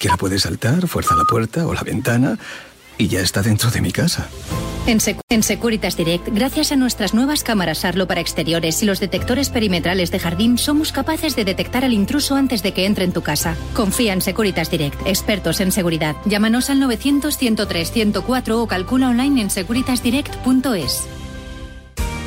que la puede saltar, fuerza la puerta o la ventana y ya está dentro de mi casa. En, Securitas Direct, gracias a nuestras nuevas cámaras Arlo para exteriores y los detectores perimetrales de jardín, somos capaces de detectar al intruso antes de que entre en tu casa. Confía en Securitas Direct, expertos en seguridad. Llámanos al 900 103 104 o calcula online en securitasdirect.es.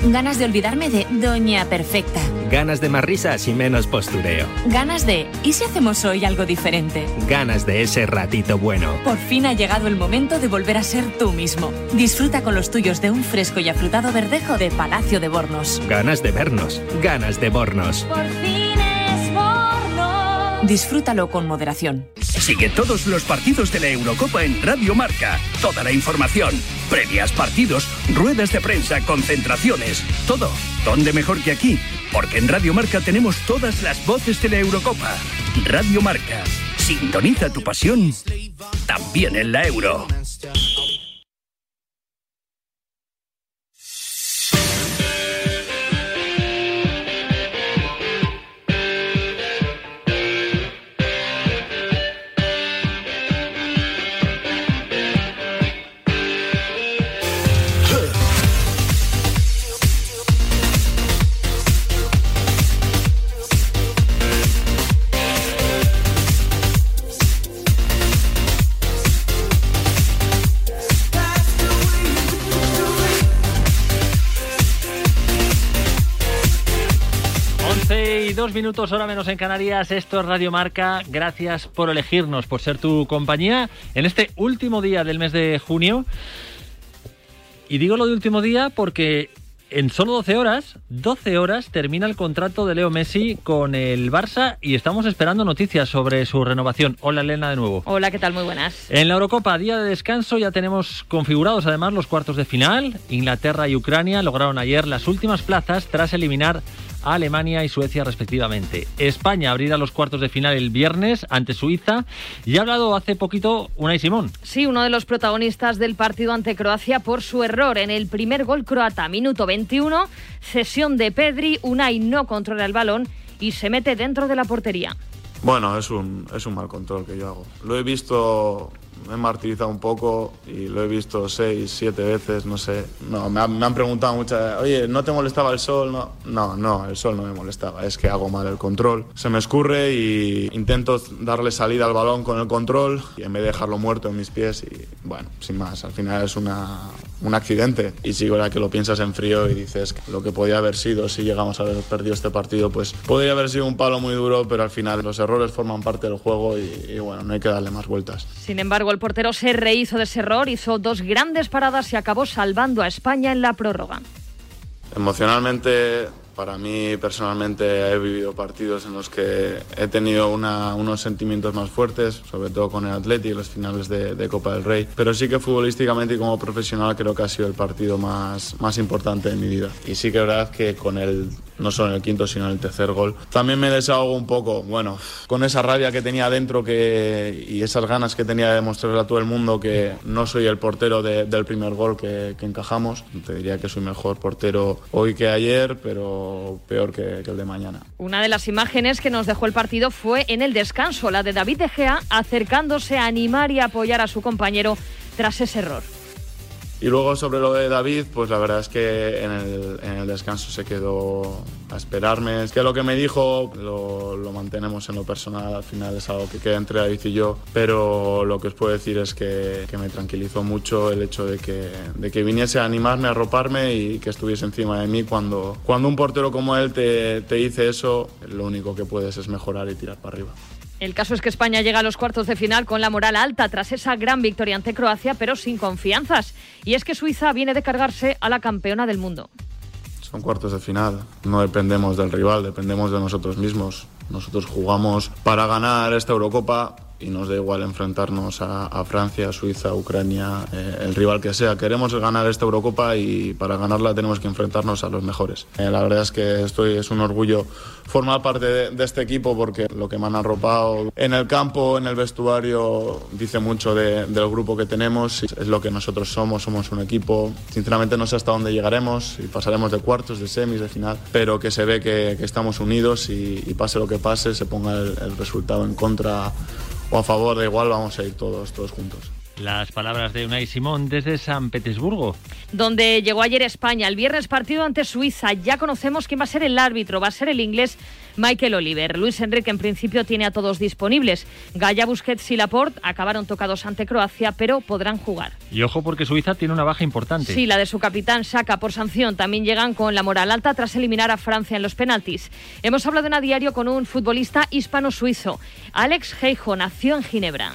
Ganas de olvidarme de Doña Perfecta. Ganas de más risas y menos postureo. Ganas de ¿y si hacemos hoy algo diferente? Ganas de ese ratito bueno. Por fin ha llegado el momento de volver a ser tú mismo. Disfruta con los tuyos de un fresco y afrutado verdejo de Palacio de Bornos. Ganas de vernos. Ganas de Bornos. Por fin. Disfrútalo con moderación. Sigue todos los partidos de la Eurocopa en Radio Marca. Toda la información, previas partidos, ruedas de prensa, concentraciones, todo. ¿Dónde mejor que aquí? Porque en Radio Marca tenemos todas las voces de la Eurocopa. Radio Marca. Sintoniza tu pasión también en la Euro. 22 minutos, hora menos en Canarias. Esto es Radio Marca. Gracias por elegirnos, por ser tu compañía en este último día del mes de junio. Y digo lo de último día porque en solo 12 horas, 12 horas termina el contrato de Leo Messi con el Barça y estamos esperando noticias sobre su renovación. Hola Elena de nuevo. Hola, ¿qué tal? Muy buenas. En la Eurocopa, día de descanso, ya tenemos configurados además los cuartos de final. Inglaterra y Ucrania lograron ayer las últimas plazas tras eliminar Alemania y Suecia respectivamente. España abrirá los cuartos de final el viernes ante Suiza y ha hablado hace poquito Unai Simón. Sí, uno de los protagonistas del partido ante Croacia por su error en el primer gol croata, minuto 21, cesión de Pedri, Unai no controla el balón y se mete dentro de la portería. Bueno, es un, es un mal control que yo hago. Lo he visto me he martirizado un poco y lo he visto seis, siete veces, no sé. No, me, han preguntado muchas, oye, ¿no te molestaba el sol? No, no, no, el sol no me molestaba, es que hago mal el control. Se me escurre y intento darle salida al balón con el control y en vez de dejarlo muerto en mis pies y bueno, sin más, al final es una, un accidente. Y sí, verdad que lo piensas en frío y dices lo que podía haber sido si llegamos a haber perdido este partido, pues podría haber sido un palo muy duro, pero al final los errores forman parte del juego y, y bueno, no hay que darle más vueltas. Sin embargo, el portero se rehizo de ese error, hizo dos grandes paradas y acabó salvando a España en la prórroga. Emocionalmente para mí personalmente he vivido partidos en los que he tenido unos sentimientos más fuertes, sobre todo con el Atleti y los finales de, Copa del Rey. Pero sí que futbolísticamente y como profesional creo que ha sido el partido más, más importante de mi vida. Y sí que es verdad que con el no solo en el quinto, sino en el tercer gol. También me desahogo un poco, bueno, con esa rabia que tenía dentro que, y esas ganas que tenía de mostrarle a todo el mundo que no soy el portero del primer gol que, encajamos. Te diría que soy mejor portero hoy que ayer, pero peor que, que el de mañana. Una de las imágenes que nos dejó el partido fue en el descanso, la de David De Gea acercándose a animar y apoyar a su compañero tras ese error. Y luego sobre lo de David, pues la verdad es que en el, descanso se quedó a esperarme. Es que lo que me dijo lo, mantenemos en lo personal, al final es algo que queda entre David y yo, pero lo que os puedo decir es que, me tranquilizó mucho el hecho de que, de que viniese a animarme, a arroparme y que estuviese encima de mí. Cuando, cuando un portero como él te, te dice eso, lo único que puedes es mejorar y tirar para arriba. El caso es que España llega a los cuartos de final con la moral alta tras esa gran victoria ante Croacia, pero sin confianzas. Y es que Suiza viene de cargarse a la campeona del mundo. Son cuartos de final. No dependemos del rival, dependemos de nosotros mismos. Nosotros jugamos para ganar esta Eurocopa y nos da igual enfrentarnos a, Francia, Suiza, Ucrania, eh, el rival que sea. Queremos ganar esta Eurocopa y para ganarla tenemos que enfrentarnos a los mejores. Eh, la verdad es que estoy, es un orgullo formar parte de, este equipo porque lo que me han arropado en el campo, en el vestuario, dice mucho del grupo que tenemos. Es lo que nosotros somos, somos un equipo. Sinceramente no sé hasta dónde llegaremos, y pasaremos de cuartos, de semis, de final, pero que se ve que, estamos unidos y, pase lo que pase, se ponga el resultado en contra o a favor, da igual, vamos a ir todos, todos juntos. Las palabras de Unai Simón desde San Petersburgo. Donde llegó ayer España. El viernes partido ante Suiza. Ya conocemos quién va a ser el árbitro. Va a ser el inglés Michael Oliver. Luis Enrique en principio tiene a todos disponibles. Gaya, Busquets y Laporte acabaron tocados ante Croacia, pero podrán jugar. Y ojo porque Suiza tiene una baja importante. Sí, la de su capitán Saca por sanción. También llegan con la moral alta tras eliminar a Francia en los penaltis. Hemos hablado en a diario con un futbolista hispano-suizo. Alex Heijo nació en Ginebra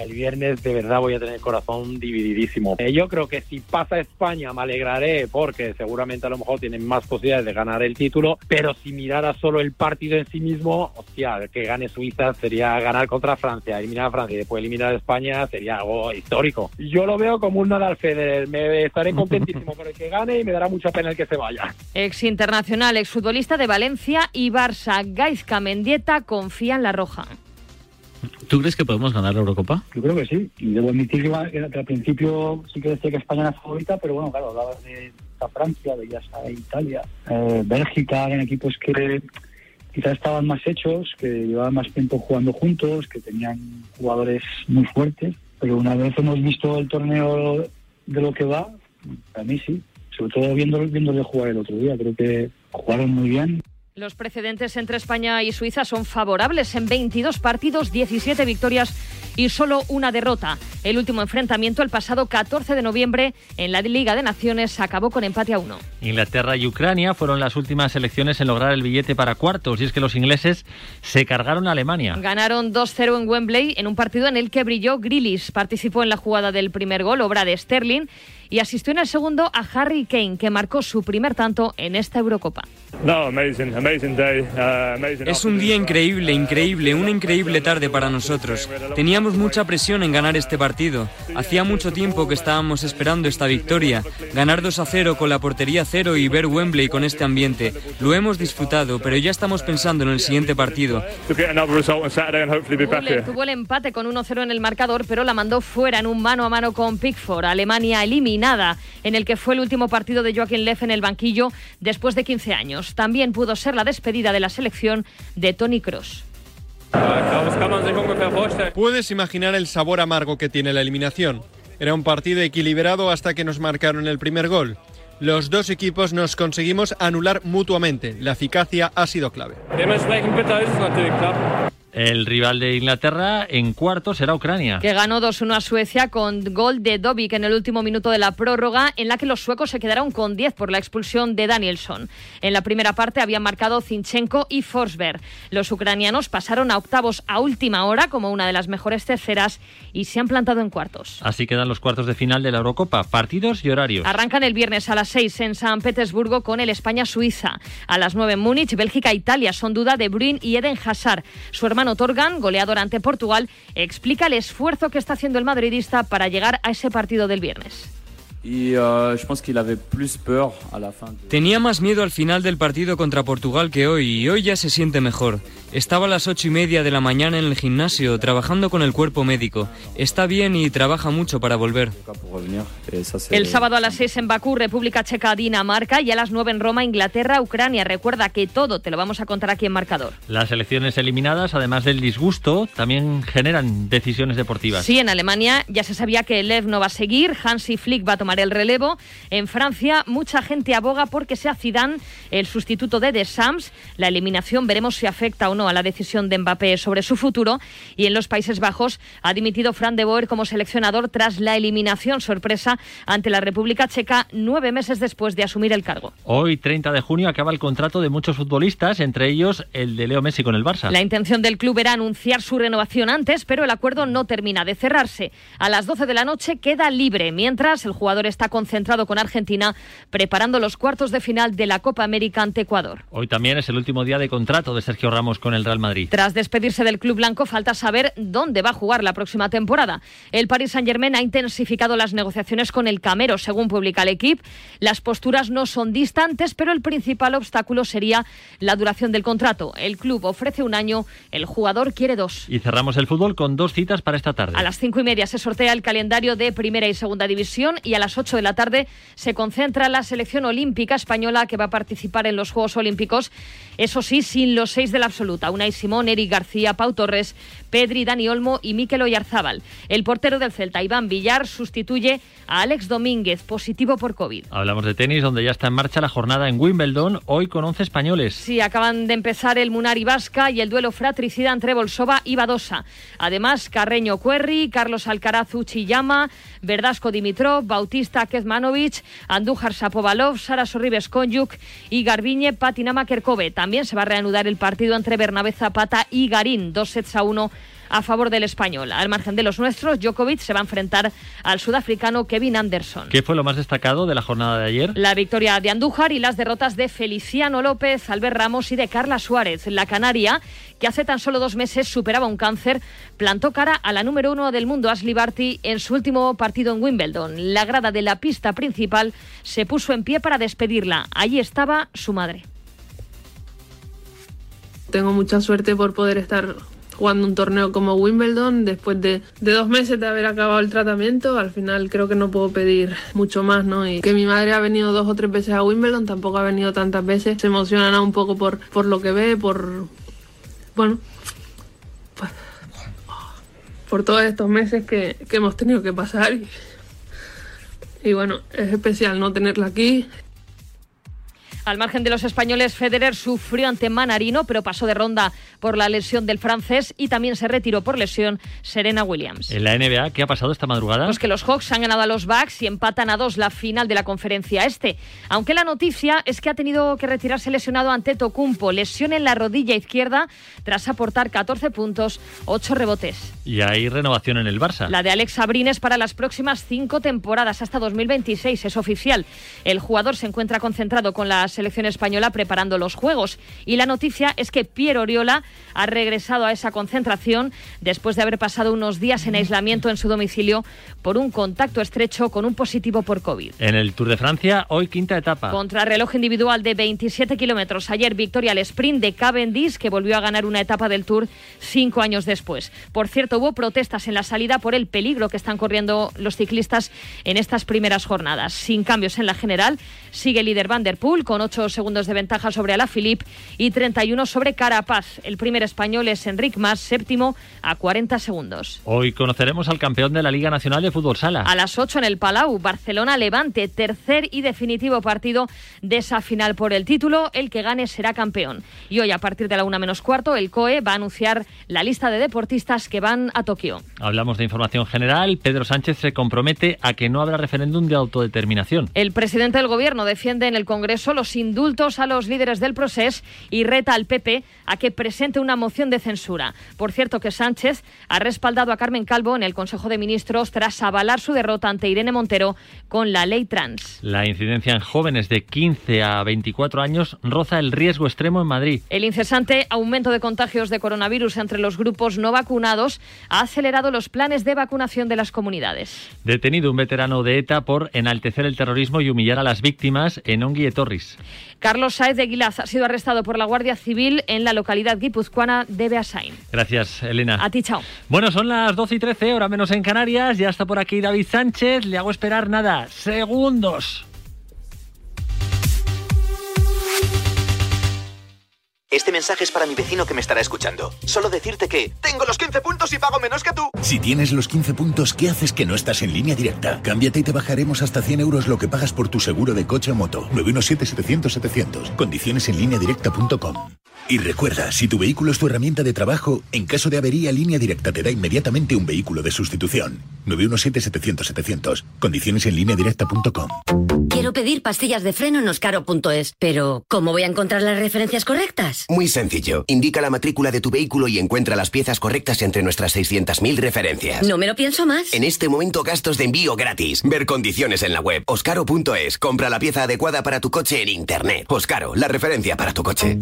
el viernes de verdad voy a tener el corazón divididísimo. Eh, yo creo que si pasa España me alegraré porque seguramente a lo mejor tienen más posibilidades de ganar el título, pero si mirara solo el partido en sí mismo, hostia, que gane Suiza sería ganar contra Francia, eliminar a Francia y después eliminar a España sería algo histórico. Yo lo veo como un Nadal Federer, me estaré contentísimo por el que gane y me dará mucha pena el que se vaya. Ex internacional, ex futbolista de Valencia y Barça, Gaizka Mendieta confía en la roja. ¿Tú crees que podemos ganar la Eurocopa? Yo creo que sí. Y debo admitir que, al principio sí que decía que España era favorita, pero bueno, claro, hablabas de Francia, veías a Italia, eh, Bélgica, eran equipos que quizás estaban más hechos, que llevaban más tiempo jugando juntos, que tenían jugadores muy fuertes. Pero una vez hemos visto el torneo de lo que va, a mí sí. Sobre todo viendo, viéndole jugar el otro día. Creo que jugaron muy bien. Los precedentes entre España y Suiza son favorables. En 22 partidos, 17 victorias y solo una derrota. El último enfrentamiento, el pasado 14 de noviembre, en la Liga de Naciones, acabó con empate a uno. Inglaterra y Ucrania fueron las últimas selecciones en lograr el billete para cuartos, y es que los ingleses se cargaron a Alemania. Ganaron 2-0 en Wembley en un partido en el que brilló Grillis. Participó en la jugada del primer gol, obra de Sterling y asistió en el segundo a Harry Kane, que marcó su primer tanto en esta Eurocopa. Uh, es un día increíble, increíble, una increíble tarde para nosotros. Teníamos mucha presión en ganar este partido. Hacía mucho tiempo que estábamos esperando esta victoria. Ganar 2 a 0 con la portería cero y ver Wembley con este ambiente. Lo hemos disfrutado, pero ya estamos pensando en el siguiente partido. tuvo el empate con 1-0 en el marcador, pero la mandó fuera en un mano a mano con Pickford. Alemania eliminó nada, en el que fue el último partido de Joaquín Leff en el banquillo después de 15 años. También pudo ser la despedida de la selección de Tony Cross. Puedes imaginar el sabor amargo que tiene la eliminación. Era un partido equilibrado hasta que nos marcaron el primer gol. Los dos equipos nos conseguimos anular mutuamente. La eficacia ha sido clave. El rival de Inglaterra en cuarto será Ucrania. Que ganó 2-1 a Suecia con gol de Dobik en el último minuto de la prórroga, en la que los suecos se quedaron con 10 por la expulsión de Danielson. En la primera parte habían marcado Zinchenko y Forsberg. Los ucranianos pasaron a octavos a última hora como una de las mejores terceras y se han plantado en cuartos. Así quedan los cuartos de final de la Eurocopa. Partidos y horarios. Arrancan el viernes a las 6 en San Petersburgo con el España-Suiza. A las 9 en Múnich, Bélgica-Italia. Son duda de Bruin y Eden Hazard. Su hermano Torgan, goleador ante Portugal, explica el esfuerzo que está haciendo el madridista para llegar a ese partido del viernes. Euh, Tenía más miedo al final del partido contra Portugal que hoy y hoy ya se siente mejor. Estaba a las ocho y media de la mañana en el gimnasio trabajando con el cuerpo médico. Está bien y trabaja mucho para volver. El sábado a las seis en Bakú, República Checa, Dinamarca y a las nueve en Roma, Inglaterra, Ucrania. Recuerda que todo te lo vamos a contar aquí en Marcador. Las elecciones eliminadas, además del disgusto, también generan decisiones deportivas. Sí, en Alemania ya se sabía que Lev no va a seguir, Hansi Flick va a tomar el relevo. En Francia, mucha gente aboga porque sea Zidane el sustituto de Sams. La eliminación veremos si afecta o no a la decisión de Mbappé sobre su futuro. Y en los Países Bajos ha dimitido Fran de Boer como seleccionador tras la eliminación sorpresa ante la República Checa nueve meses después de asumir el cargo. Hoy, 30 de junio, acaba el contrato de muchos futbolistas, entre ellos el de Leo Messi con el Barça. La intención del club era anunciar su renovación antes, pero el acuerdo no termina de cerrarse. A las 12 de la noche queda libre, mientras el jugador está concentrado con Argentina preparando los cuartos de final de la Copa América ante Ecuador. Hoy también es el último día de contrato de Sergio Ramos con el Real Madrid. Tras despedirse del club blanco, falta saber dónde va a jugar la próxima temporada. El Paris Saint-Germain ha intensificado las negociaciones con el Camero, según publica el equipo. Las posturas no son distantes, pero el principal obstáculo sería la duración del contrato. El club ofrece un año, el jugador quiere dos. Y cerramos el fútbol con dos citas para esta tarde. A las cinco y media se sortea el calendario de primera y segunda división y a las ocho de la tarde se concentra la selección olímpica española que va a participar en los Juegos Olímpicos, eso sí, sin los seis del absoluto. Absoluta. Unai Simón, Eric García, Pau Torres, Pedri, Dani Olmo y Mikel Oyarzábal. El portero del Celta, Iván Villar, sustituye a Alex Domínguez, positivo por COVID. Hablamos de tenis, donde ya está en marcha la jornada en Wimbledon, hoy con 11 españoles. Sí, acaban de empezar el Munari Vasca y el duelo fratricida entre Bolsova y Badosa. Además, Carreño Cuerri, Carlos Alcaraz Uchiyama, Verdasco Dimitrov, Bautista Kezmanovic, Andújar Sapovalov, Sara Sorribes Konjuk y Garbiñe Patinama Kerkove. También se va a reanudar el partido entre Bernabé Zapata y Garín, dos sets a uno a favor del español. Al margen de los nuestros, Djokovic se va a enfrentar al sudafricano Kevin Anderson. ¿Qué fue lo más destacado de la jornada de ayer? La victoria de Andújar y las derrotas de Feliciano López, Albert Ramos y de Carla Suárez. La Canaria, que hace tan solo dos meses superaba un cáncer, plantó cara a la número uno del mundo, Ashley Barty, en su último partido en Wimbledon. La grada de la pista principal se puso en pie para despedirla. Allí estaba su madre. Tengo mucha suerte por poder estar jugando un torneo como Wimbledon después de, de, dos meses de haber acabado el tratamiento. Al final creo que no puedo pedir mucho más, ¿no? Y que mi madre ha venido dos o tres veces a Wimbledon, tampoco ha venido tantas veces. Se emociona un poco por, por lo que ve, por... Bueno, pues, por todos estos meses que, que hemos tenido que pasar. Y, y bueno, es especial no tenerla aquí. Al margen de los españoles, Federer sufrió ante Manarino, pero pasó de ronda por la lesión del francés y también se retiró por lesión Serena Williams. En la NBA, ¿qué ha pasado esta madrugada? Pues que los Hawks han ganado a los Bucks y empatan a dos la final de la conferencia este. Aunque la noticia es que ha tenido que retirarse lesionado ante Tocumpo, lesión en la rodilla izquierda tras aportar 14 puntos, 8 rebotes. Y hay renovación en el Barça. La de Alex Sabrines para las próximas cinco temporadas hasta 2026 es oficial. El jugador se encuentra concentrado con las selección española preparando los Juegos. Y la noticia es que Pierre Oriola ha regresado a esa concentración después de haber pasado unos días en aislamiento en su domicilio por un contacto estrecho con un positivo por COVID. En el Tour de Francia, hoy quinta etapa. Contrarreloj individual de 27 kilómetros. Ayer victoria al sprint de Cavendish, que volvió a ganar una etapa del Tour cinco años después. Por cierto, hubo protestas en la salida por el peligro que están corriendo los ciclistas en estas primeras jornadas. Sin cambios en la general, sigue líder Van der Poel con 8 segundos de ventaja sobre Alaphilippe y 31 sobre Carapaz. El primer español es Enric Mas, séptimo a 40 segundos. Hoy conoceremos al campeón de la Liga Nacional de Fútbol Sala. A las 8 en el Palau, Barcelona-Levante, tercer y definitivo partido de esa final por el título. El que gane será campeón. Y hoy, a partir de la una menos cuarto, el COE va a anunciar la lista de deportistas que van a Tokio. Hablamos de información general. Pedro Sánchez se compromete a que no habrá referéndum de autodeterminación. El presidente del Gobierno defiende en el Congreso los indultos a los líderes del proceso y reta al PP a que presente una moción de censura. Por cierto que Sánchez ha respaldado a Carmen Calvo en el Consejo de Ministros tras avalar su derrota ante Irene Montero con la ley trans. La incidencia en jóvenes de 15 a 24 años roza el riesgo extremo en Madrid. El incesante aumento de contagios de coronavirus entre los grupos no vacunados ha acelerado los planes de vacunación de las comunidades. Detenido un veterano de ETA por enaltecer el terrorismo y humillar a las víctimas en Ongi et Torris. Carlos Saez de Guilaz ha sido arrestado por la Guardia Civil en la localidad guipuzcoana de Beasain. Gracias, Elena. A ti, chao. Bueno, son las 12 y 13, hora menos en Canarias. Ya está por aquí David Sánchez. Le hago esperar nada, segundos. Este mensaje es para mi vecino que me estará escuchando. Solo decirte que tengo los 15 puntos y pago menos que tú. Si tienes los 15 puntos, ¿qué haces que no estás en línea directa? Cámbiate y te bajaremos hasta 100 euros lo que pagas por tu seguro de coche o moto. 917-700-700. Condiciones en lineadirecta.com. Y recuerda, si tu vehículo es tu herramienta de trabajo, en caso de avería, Línea Directa te da inmediatamente un vehículo de sustitución. 917-700-700. Condiciones en lineadirecta.com. Quiero pedir pastillas de freno en oscaro.es, pero ¿cómo voy a encontrar las referencias correctas? Muy sencillo. Indica la matrícula de tu vehículo y encuentra las piezas correctas entre nuestras 600.000 referencias. No me lo pienso más. En este momento gastos de envío gratis. Ver condiciones en la web. Oscaro.es. Compra la pieza adecuada para tu coche en Internet. Oscaro, la referencia para tu coche.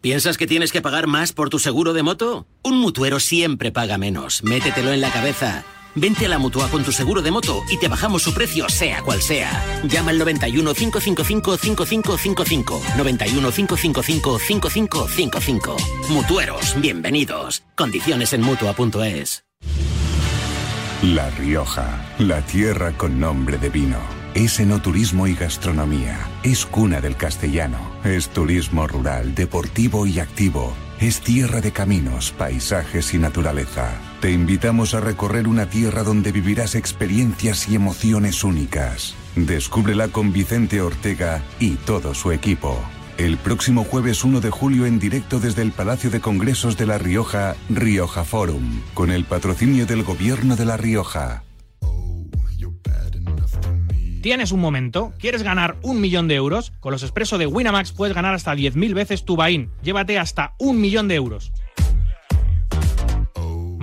¿Piensas que tienes que pagar más por tu seguro de moto? Un mutuero siempre paga menos. Métetelo en la cabeza. Vente a la mutua con tu seguro de moto y te bajamos su precio, sea cual sea. Llama al 91 555 5555. 91 555 5555. Mutueros, bienvenidos. Condiciones en mutua.es. La Rioja, la tierra con nombre de vino. Es enoturismo y gastronomía. Es cuna del castellano. Es turismo rural, deportivo y activo. es tierra de caminos, paisajes y naturaleza. Te invitamos a recorrer una tierra donde vivirás experiencias y emociones únicas. Descúbrela con Vicente Ortega y todo su equipo. El próximo jueves 1 de julio en directo desde el Palacio de Congresos de La Rioja, Rioja Forum, con el patrocinio del Gobierno de La Rioja. ¿Tienes un momento? ¿Quieres ganar un millón de euros? Con los expresos de Winamax puedes ganar hasta 10.000 veces tu buy-in. Llévate hasta un millón de euros.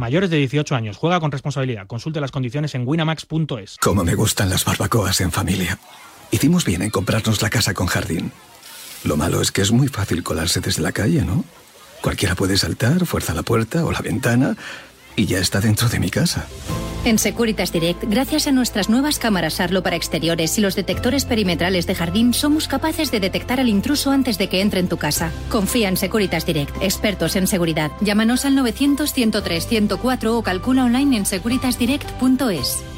Mayores de 18 años. Juega con responsabilidad. Consulte las condiciones en winamax.es. Como me gustan las barbacoas en familia. Hicimos bien en comprarnos la casa con jardín. Lo malo es que es muy fácil colarse desde la calle, ¿no? Cualquiera puede saltar, fuerza la puerta o la ventana y ya está dentro de mi casa. En Securitas Direct, gracias a nuestras nuevas cámaras Arlo para exteriores y los detectores perimetrales de jardín, somos capaces de detectar al intruso antes de que entre en tu casa. Confía en Securitas Direct, expertos en seguridad. Llámanos al 900-103-104 o calcula online en securitasdirect.es.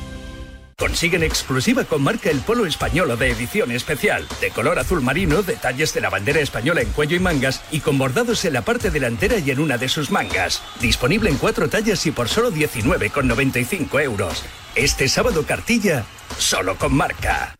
Consigue en exclusiva con marca el polo español de edición especial, de color azul marino, detalles de la bandera española en cuello y mangas y con bordados en la parte delantera y en una de sus mangas. Disponible en cuatro tallas y por solo 19,95 euros. Este sábado cartilla, solo con marca.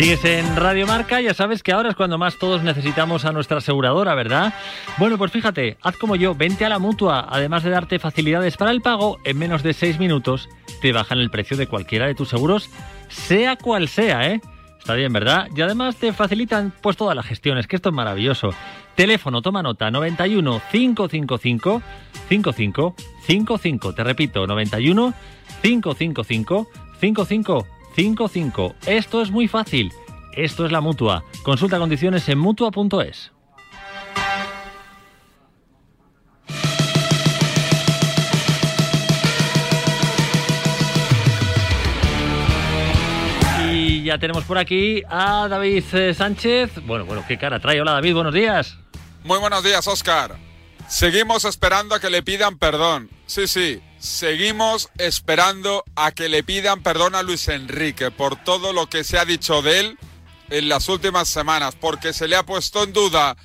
Sigues en Radio Marca, ya sabes que ahora es cuando más todos necesitamos a nuestra aseguradora, ¿verdad? Bueno, pues fíjate, haz como yo, vente a la mutua. Además de darte facilidades para el pago, en menos de 6 minutos te bajan el precio de cualquiera de tus seguros, sea cual sea, ¿eh? Está bien, ¿verdad? Y además te facilitan pues todas las gestiones, que esto es maravilloso. Teléfono, toma nota, 91 555 55 55. Te repito, 91 555 55 55. Esto es muy fácil. Esto es la mutua. Consulta condiciones en mutua.es. Y ya tenemos por aquí a David eh, Sánchez. Bueno, bueno, qué cara trae. Hola David, buenos días. Muy buenos días, Oscar. Seguimos esperando a que le pidan perdón. Sí, sí, seguimos esperando a que le pidan perdón a Luis Enrique por todo lo que se ha dicho de él en las últimas semanas, porque se le ha puesto en duda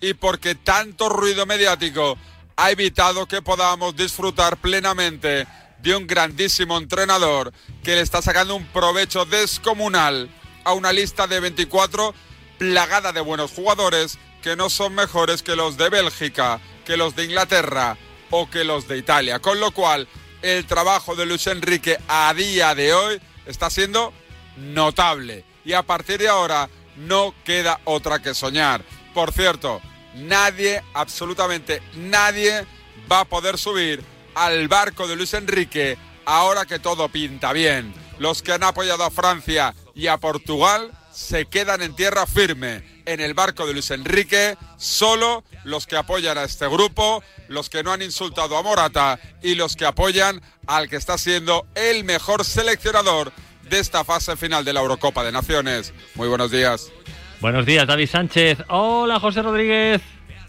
y porque tanto ruido mediático ha evitado que podamos disfrutar plenamente de un grandísimo entrenador que le está sacando un provecho descomunal a una lista de 24 plagada de buenos jugadores que no son mejores que los de Bélgica, que los de Inglaterra o que los de Italia. Con lo cual, el trabajo de Luis Enrique a día de hoy está siendo notable. Y a partir de ahora no queda otra que soñar. Por cierto, nadie, absolutamente nadie, va a poder subir al barco de Luis Enrique ahora que todo pinta bien. Los que han apoyado a Francia y a Portugal se quedan en tierra firme en el barco de Luis Enrique, solo los que apoyan a este grupo, los que no han insultado a Morata y los que apoyan al que está siendo el mejor seleccionador de esta fase final de la Eurocopa de Naciones. Muy buenos días. Buenos días, David Sánchez. Hola, José Rodríguez.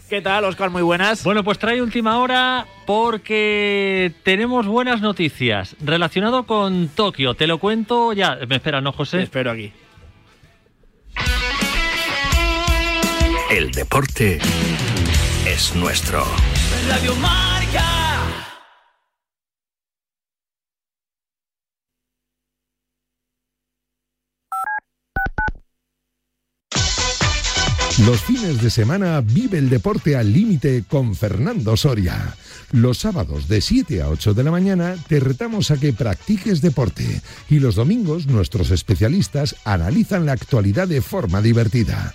¿Qué tal, Oscar? Muy buenas. Bueno, pues trae última hora porque tenemos buenas noticias relacionado con Tokio. Te lo cuento ya. Me espera, ¿no, José? Te espero aquí. El deporte es nuestro. Radio Marca. Los fines de semana vive el deporte al límite con Fernando Soria. Los sábados de 7 a 8 de la mañana te retamos a que practiques deporte y los domingos nuestros especialistas analizan la actualidad de forma divertida.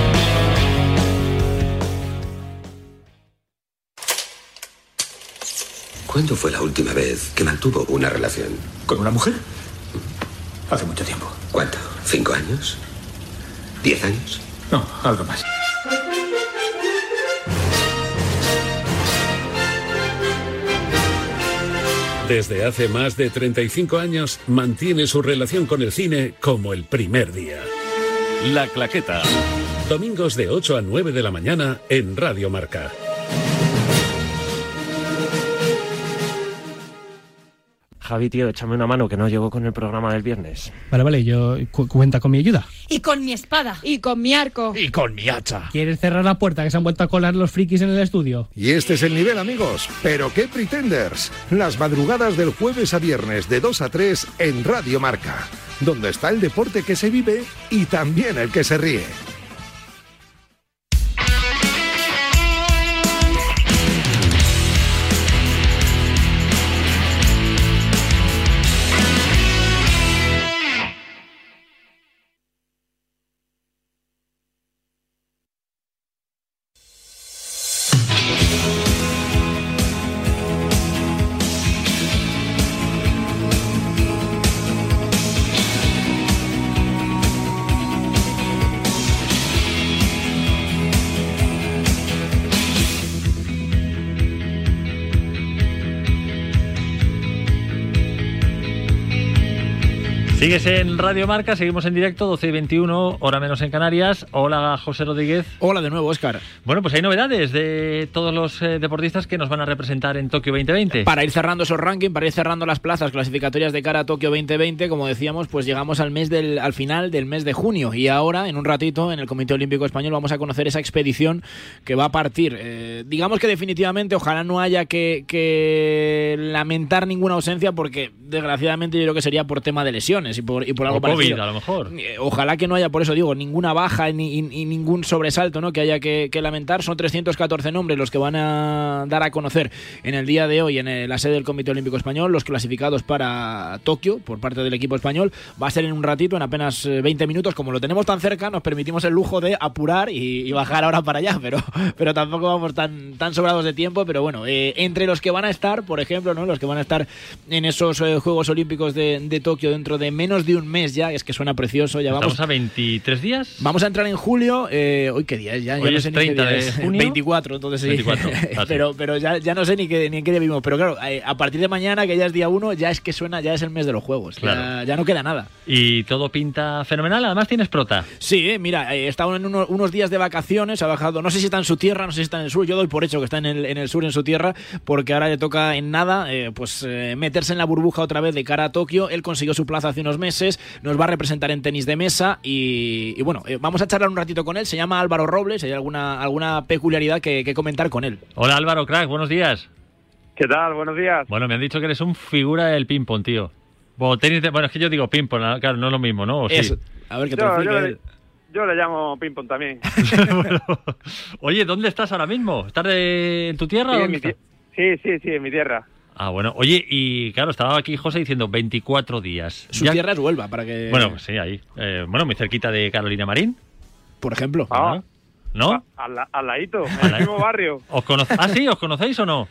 ¿Cuándo fue la última vez que mantuvo una relación? ¿Con una mujer? Hace mucho tiempo. ¿Cuánto? ¿Cinco años? ¿Diez años? No, algo más. Desde hace más de 35 años mantiene su relación con el cine como el primer día. La Claqueta. Domingos de 8 a 9 de la mañana en Radio Marca. Javi, tío, échame una mano que no llego con el programa del viernes. Vale, vale, yo cu- cuenta con mi ayuda. Y con mi espada. Y con mi arco. Y con mi hacha. ¿Quieres cerrar la puerta que se han vuelto a colar los frikis en el estudio? Y este es el nivel, amigos. Pero qué pretenders. Las madrugadas del jueves a viernes de 2 a 3 en Radio Marca, donde está el deporte que se vive y también el que se ríe. Sigues en Radio Marca, seguimos en directo, 12 y 21, hora menos en Canarias. Hola, José Rodríguez. Hola de nuevo, Óscar. Bueno, pues hay novedades de todos los eh, deportistas que nos van a representar en Tokio 2020. Para ir cerrando esos rankings, para ir cerrando las plazas clasificatorias de cara a Tokio 2020, como decíamos, pues llegamos al mes del, al final del mes de junio y ahora, en un ratito, en el Comité Olímpico Español vamos a conocer esa expedición que va a partir. Eh, digamos que definitivamente, ojalá no haya que, que lamentar ninguna ausencia, porque desgraciadamente yo creo que sería por tema de lesiones y por, y por algo COVID, parecido. a lo mejor. Eh, Ojalá que no haya, por eso digo, ninguna baja ni, y- y ningún sobresalto ¿no? que haya que, que lamentar. Son 314 nombres los que van a dar a conocer en el día de hoy en eh, la sede del Comité Olímpico Español, los clasificados para Tokio por parte del equipo español. Va a ser en un ratito, en apenas eh, 20 minutos. Como lo tenemos tan cerca, nos permitimos el lujo de apurar y, y bajar ahora para allá, pero, pero tampoco vamos tan, tan sobrados de tiempo. Pero bueno, eh, entre los que van a estar, por ejemplo, ¿no? los que van a estar en esos eh, Juegos Olímpicos de, de Tokio dentro de menos de un mes ya, es que suena precioso, ya vamos Estamos a 23 días. Vamos a entrar en julio. Eh, ¿Hoy qué día es? Ya, ya Hoy no es sé ni qué 30 día de junio. 24, entonces sí. 24, ah, sí. pero pero ya, ya no sé ni, qué, ni en qué día vivimos. Pero claro, eh, a partir de mañana, que ya es día 1, ya es que suena, ya es el mes de los juegos. Ya- Claro. Ya, no queda nada. Y todo pinta fenomenal. Además tienes prota. Sí, eh, mira, eh, está en uno- unos días de vacaciones, ha bajado, no sé si está en su tierra, no sé si está en el sur, yo doy por hecho que está en el, en el sur, en su tierra, porque ahora le toca en nada, eh, pues eh, meterse en la burbuja otra vez de cara a Tokio, él consiguió su plaza hace unos meses, nos va a representar en tenis de mesa y, y bueno, eh, vamos a charlar un ratito con él, se llama Álvaro Robles, hay alguna, alguna peculiaridad que, que comentar con él. Hola Álvaro, crack, buenos días. ¿Qué tal? Buenos días. Bueno, me han dicho que eres un figura del ping-pong, tío. Bueno, tenis de- bueno, es que yo digo ping-pong, ¿no? claro, no es lo mismo, ¿no? ¿O sí? Eso. A ver, que te Yo, le, él. yo le llamo ping-pong también. Oye, ¿dónde estás ahora mismo? ¿Estás de- en tu tierra? Sí, o en mi tie- sí, sí, sí, en mi tierra. Ah, bueno. Oye, y claro, estaba aquí José diciendo 24 días. Su Ya- tierra es Huelva, para que... Bueno, sí, ahí. Eh, bueno, muy cerquita de Carolina Marín. Por ejemplo. Ah. ¿No? Al, al ladito, en Al el mismo barrio. ¿Os cono- ah, sí, ¿os conocéis o no?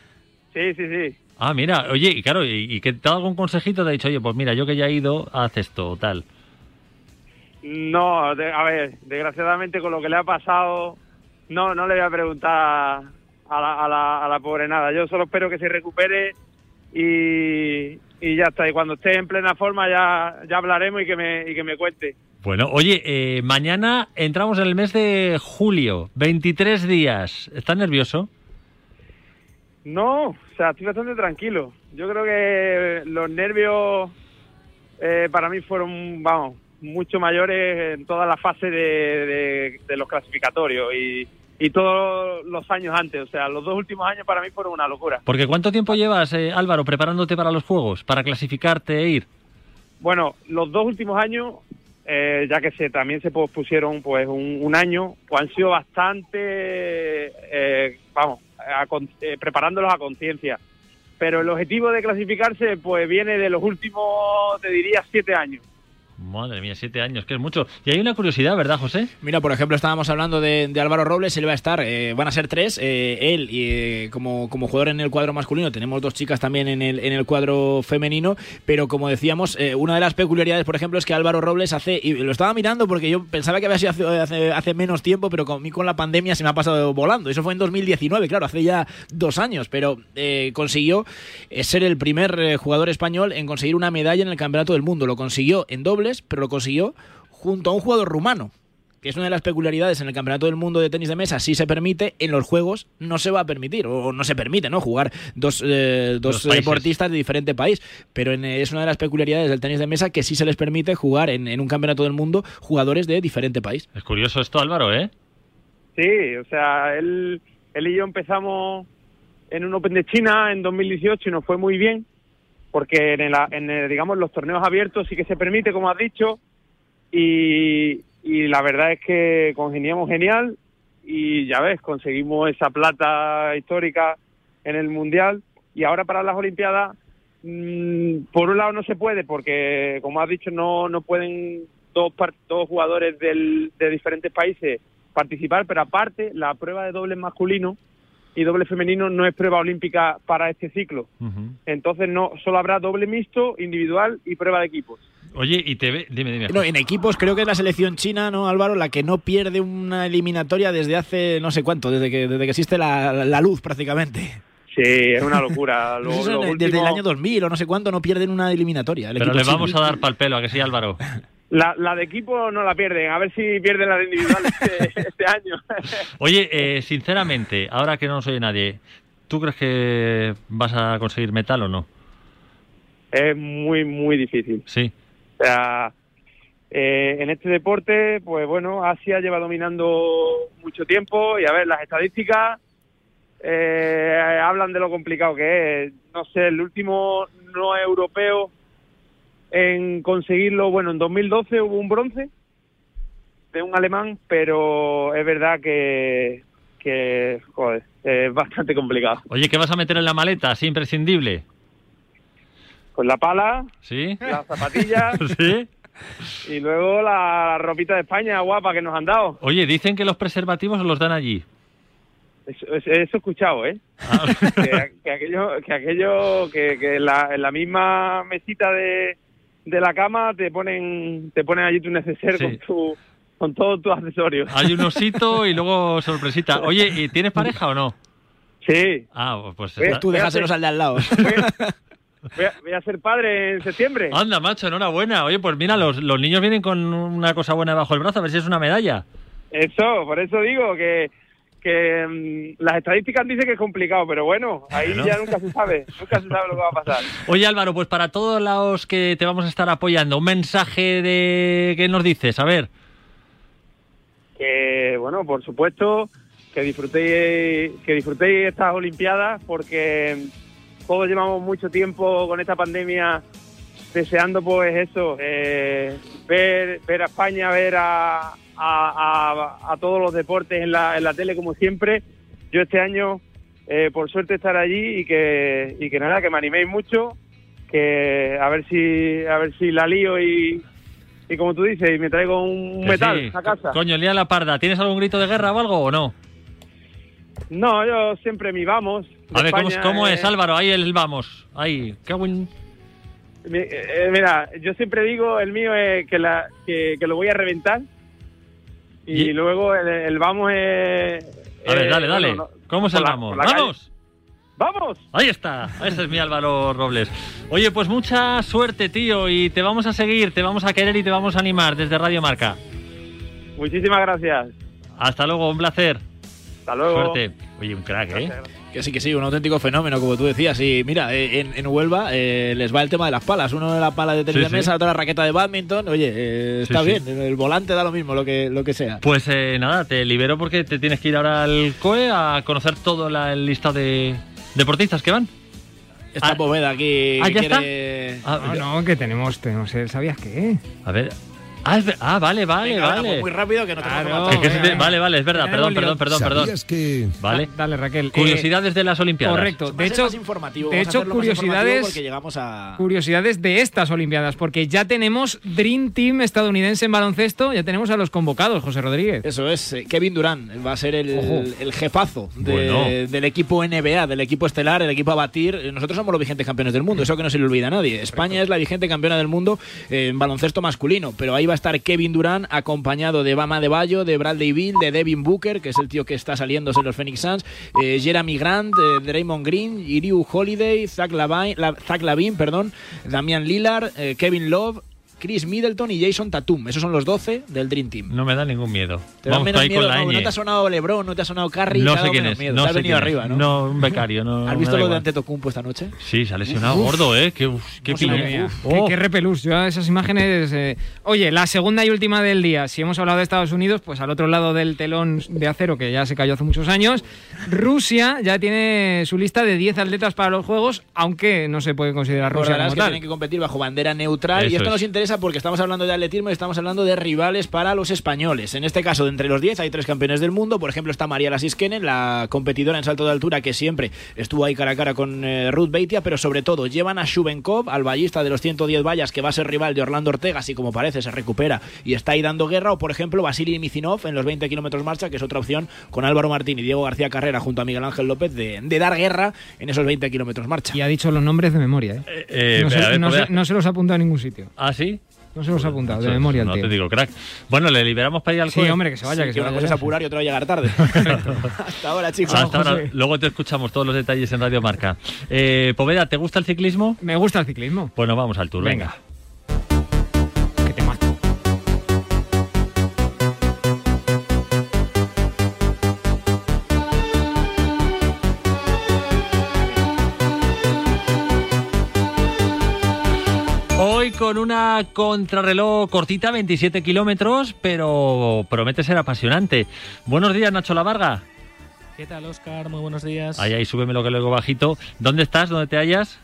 Sí, sí, sí. Ah, mira, oye, y claro, y, y que te ha dado algún consejito, te ha dicho, oye, pues mira, yo que ya he ido, haz esto o tal. No, de- a ver, desgraciadamente con lo que le ha pasado, no, no le voy a preguntar a la, a la, a la pobre nada. Yo solo espero que se recupere y, y ya está. Y cuando esté en plena forma ya, ya hablaremos y que me, y que me cuente. Bueno, oye, eh, mañana entramos en el mes de julio, 23 días. ¿Estás nervioso? No, o sea, estoy bastante tranquilo. Yo creo que los nervios eh, para mí fueron, vamos, mucho mayores en toda la fase de, de- de los clasificatorios y, y todos los años antes. O sea, los dos últimos años para mí fueron una locura. Porque ¿cuánto tiempo llevas, eh, Álvaro, preparándote para los Juegos, para clasificarte e ir? Bueno, los dos últimos años, eh, ya que se también se pospusieron pues un, un año, pues han sido bastante, eh, vamos, a eh, preparándolos a conciencia. Pero el objetivo de clasificarse pues viene de los últimos, te diría, siete años. Madre mía, siete años, que es mucho. Y hay una curiosidad, ¿verdad, José? Mira, por ejemplo, estábamos hablando de, de Álvaro Robles, él va a estar, eh, van a ser tres, eh, él eh, como, como jugador en el cuadro masculino, tenemos dos chicas también en el, en el cuadro femenino, pero como decíamos, eh, una de las peculiaridades, por ejemplo, es que Álvaro Robles hace, y lo estaba mirando porque yo pensaba que había sido hace, menos tiempo, pero con con la pandemia se me ha pasado volando. Eso fue en 2019, claro, hace ya dos años, pero consiguió ser el primer jugador español en conseguir una medalla en el Campeonato del Mundo. Lo consiguió en pero lo consiguió junto a un jugador rumano que es una de las peculiaridades en el Campeonato del Mundo de tenis de mesa, sí se permite, en los juegos no se va a permitir, o no se permite, ¿no? Jugar dos, eh, dos deportistas de diferente país, pero en- es una de las peculiaridades del tenis de mesa que sí se les permite jugar en, en un Campeonato del Mundo jugadores de diferente país. Es curioso esto, Álvaro, ¿eh? Sí, o sea, él, él y yo empezamos en un Open de China en 2018 y nos fue muy bien, porque en, el, en el, digamos, los torneos abiertos sí que se permite, como has dicho, y, y la verdad es que congeniamos genial y ya ves, conseguimos esa plata histórica en el Mundial. Y ahora para las Olimpiadas, mm, por un lado no se puede porque, como has dicho, no, no pueden dos, dos jugadores del- de diferentes países participar, pero aparte la prueba de doble masculino y doble femenino no es prueba olímpica para este ciclo. Entonces no solo habrá doble mixto, individual y prueba de equipos. Oye, y te ve... Dime, dime. No, en equipos creo que es la selección china, ¿no, Álvaro? La que no pierde una eliminatoria desde hace no sé cuánto, desde que, desde que existe la, la luz prácticamente. Sí, es una locura. Lo- Eso lo es desde el año 2000 o no sé cuánto no pierden una eliminatoria. el Pero le chino. vamos a dar pal pelo, ¿a que sí, Álvaro? La, la de equipo no la pierden, a ver si pierden la de individual este, este año. Oye, eh, sinceramente, ahora que no soy nadie, ¿tú crees que vas a conseguir metal o no? es muy, muy difícil. Sí. O sea, eh, en este deporte, pues bueno, Asia lleva dominando mucho tiempo y a ver, las estadísticas eh, hablan de lo complicado que es. No sé, el último no europeo en conseguirlo, bueno, en 2012 hubo un bronce de un alemán, pero es verdad que, que joder, es bastante complicado. Oye, ¿qué vas a meter en la maleta? Así imprescindible. Pues la pala, ¿Sí? las zapatillas ¿Sí? y luego la ropita de España guapa que nos han dado. Oye, dicen que los preservativos os los dan allí. Eso, eso- eso he escuchado, ¿eh? que, que aquello, que, aquello que, que la, en la misma mesita de, de la cama te ponen te ponen allí tu neceser Sí. con tu con todos tus accesorios. Hay un osito y luego sorpresita. Oye, ¿y tienes pareja o no? Sí. Ah, pues... Está- Tú déjaselos al de al lado. Voy a, voy a ser padre en septiembre. Anda, macho, enhorabuena. Oye, pues mira, los, los niños vienen con una cosa buena debajo del brazo, a ver si es una medalla. Eso, por eso digo que que mm, las estadísticas dicen que es complicado, pero bueno, ahí ya nunca se sabe, nunca se sabe lo que va a pasar. Oye, Álvaro, pues para todos los que te vamos a estar apoyando, un mensaje de... ¿Qué nos dices? A ver. que bueno por supuesto que disfrutéis que disfrutéis estas olimpiadas porque todos llevamos mucho tiempo con esta pandemia deseando pues eso eh, ver ver a España ver a, a, a- a todos los deportes en la, en la tele como siempre yo este año eh, por suerte estar allí y que y que nada que me animéis mucho que a ver si a ver si la lío y y como tú dices y me traigo un Que metal sí. a casa Coño, lía la parda. ¿Tienes algún grito de guerra o algo o no? No, yo siempre mi vamos. A ver, ¿cómo, es- cómo eh, es, Álvaro? Ahí el vamos. Ahí. Qué buen... mi- eh, mira, yo siempre digo, el mío es que, la, que, que lo voy a reventar. Y, Y- luego el, el vamos es... A ver, eh, dale, dale. bueno, no- ¿Cómo es por el la- vamos? por la calle. ¡Vamos! ¡Vamos! Ahí está, ese es mi Álvaro Robles. Oye, pues mucha suerte, tío, y te vamos a seguir, te vamos a querer y te vamos a animar desde Radio Marca. Muchísimas gracias. Hasta luego, un placer. Hasta luego. Suerte. Oye, un crack, ¿eh? Que sí, que sí, un auténtico fenómeno, como tú decías. Y mira, eh, en, en Huelva eh, les va el tema de las palas. Uno de la pala de tenis Sí, de sí. mesa, otro la raqueta de badminton. Oye, eh, está Sí, bien, sí. el volante da lo mismo, lo que, lo que sea. Pues eh, nada, te libero porque te tienes que ir ahora al COE a conocer todo la, el listado de deportistas que van. Esta bóveda aquí. Ah, ¿ya está? Ah, No, no, que tenemos, tenemos el ¿sabías qué? A ver, Ah, es ver- ah, vale, vale, Venga, vale. vamos muy rápido que no tenemos Claro. que se te- vale, vale, es verdad. Perdón, perdón, perdón, perdón. ¿Sabías que Vale. Da- Dale, Raquel. Eh, Curiosidades de las Olimpiadas. correcto. De hecho, más informativo, de vamos a hecho hacerlo más informativo curiosidades, porque llegamos a curiosidades de estas Olimpiadas, porque ya tenemos Dream Team estadounidense en baloncesto, ya tenemos a los convocados, José Rodríguez. Eso es, eh, Kevin Durant va a ser el, Ojo. el jefazo de- Bueno. del equipo NBA, del equipo estelar, el equipo a batir. Eh, Nosotros somos los vigentes campeones del mundo, eso que no se le olvida a nadie. España es la vigente campeona del mundo eh, en baloncesto masculino, pero ahí va a estar Kevin Durant acompañado de Bama de Bayo, de Bradley Bill, de Devin Booker, que es el tío que está saliendo en los Phoenix Suns, eh, Jeremy Grant, eh, Draymond Green, Iriu Holiday, Zach Lavine, la- Zach Lavine, perdón, Damian Lillard, eh, Kevin Love, Chris Middleton y Jason Tatum. Esos son los 12 del Dream Team. No me da ningún miedo. Te da Vamos menos miedo, con la no, no te ha sonado LeBron, no te ha sonado Curry, No te ha sé quién menos es. miedo. No te has venido es. arriba, ¿no? un becario. No, ¿Has visto lo de igual. Antetokounmpo esta noche? Sí, se ha lesionado Uf. gordo, ¿eh? Qué, uf, qué No. Qué, Oh. qué repelús, yo esas imágenes... eh, Oye, la segunda y última del día, si hemos hablado de Estados Unidos, pues al otro lado del telón de acero, que ya se cayó hace muchos años, Rusia ya tiene su lista de 10 atletas para los Juegos, aunque no se puede considerar Rusia como que tal. tienen que competir bajo bandera neutral y esto es. nos interesa porque estamos hablando de atletismo y estamos hablando de rivales para los españoles. En este caso, de entre los 10 hay tres campeones del mundo. Por ejemplo, está María Lasiskenen, la competidora en salto de altura que siempre estuvo ahí cara a cara con eh, Ruth Beitia, pero sobre todo llevan a Shubenkov, al ballista de los 110 vallas que va a ser rival de Orlando Ortega, así como parece se recupera y está ahí dando guerra. O por ejemplo, Vasily Mizinov en los 20 kilómetros marcha, que es otra opción con Álvaro Martín y Diego García Carrera junto a Miguel Ángel López de, de dar guerra en esos 20 kilómetros marcha. Y ha dicho los nombres de memoria, ¿eh? Eh, no, se, a ver, no se- no se los ha apuntado en ningún sitio. ¿Ah, sí? No se los ha apuntado, de Eso- memoria el No tío. te digo, crack. Bueno, le liberamos para ir al Sí, hombre, que se vaya, que se una vaya. cosa es apurar y otra llegar tarde. Hasta ahora, chicos. Hasta ahora, José. luego te escuchamos todos los detalles en Radio Marca. Eh, Poveda, ¿te gusta el ciclismo? Me gusta el ciclismo. Pues nos vamos al tour. Venga. Venga. Con una contrarreloj cortita, 27 kilómetros, pero promete ser apasionante. Buenos días, Nacho Lavarga. ¿Qué tal, Oscar? Muy buenos días. Ahí, ahí, súbeme lo que luego bajito. ¿Dónde estás? ¿Dónde te hallas?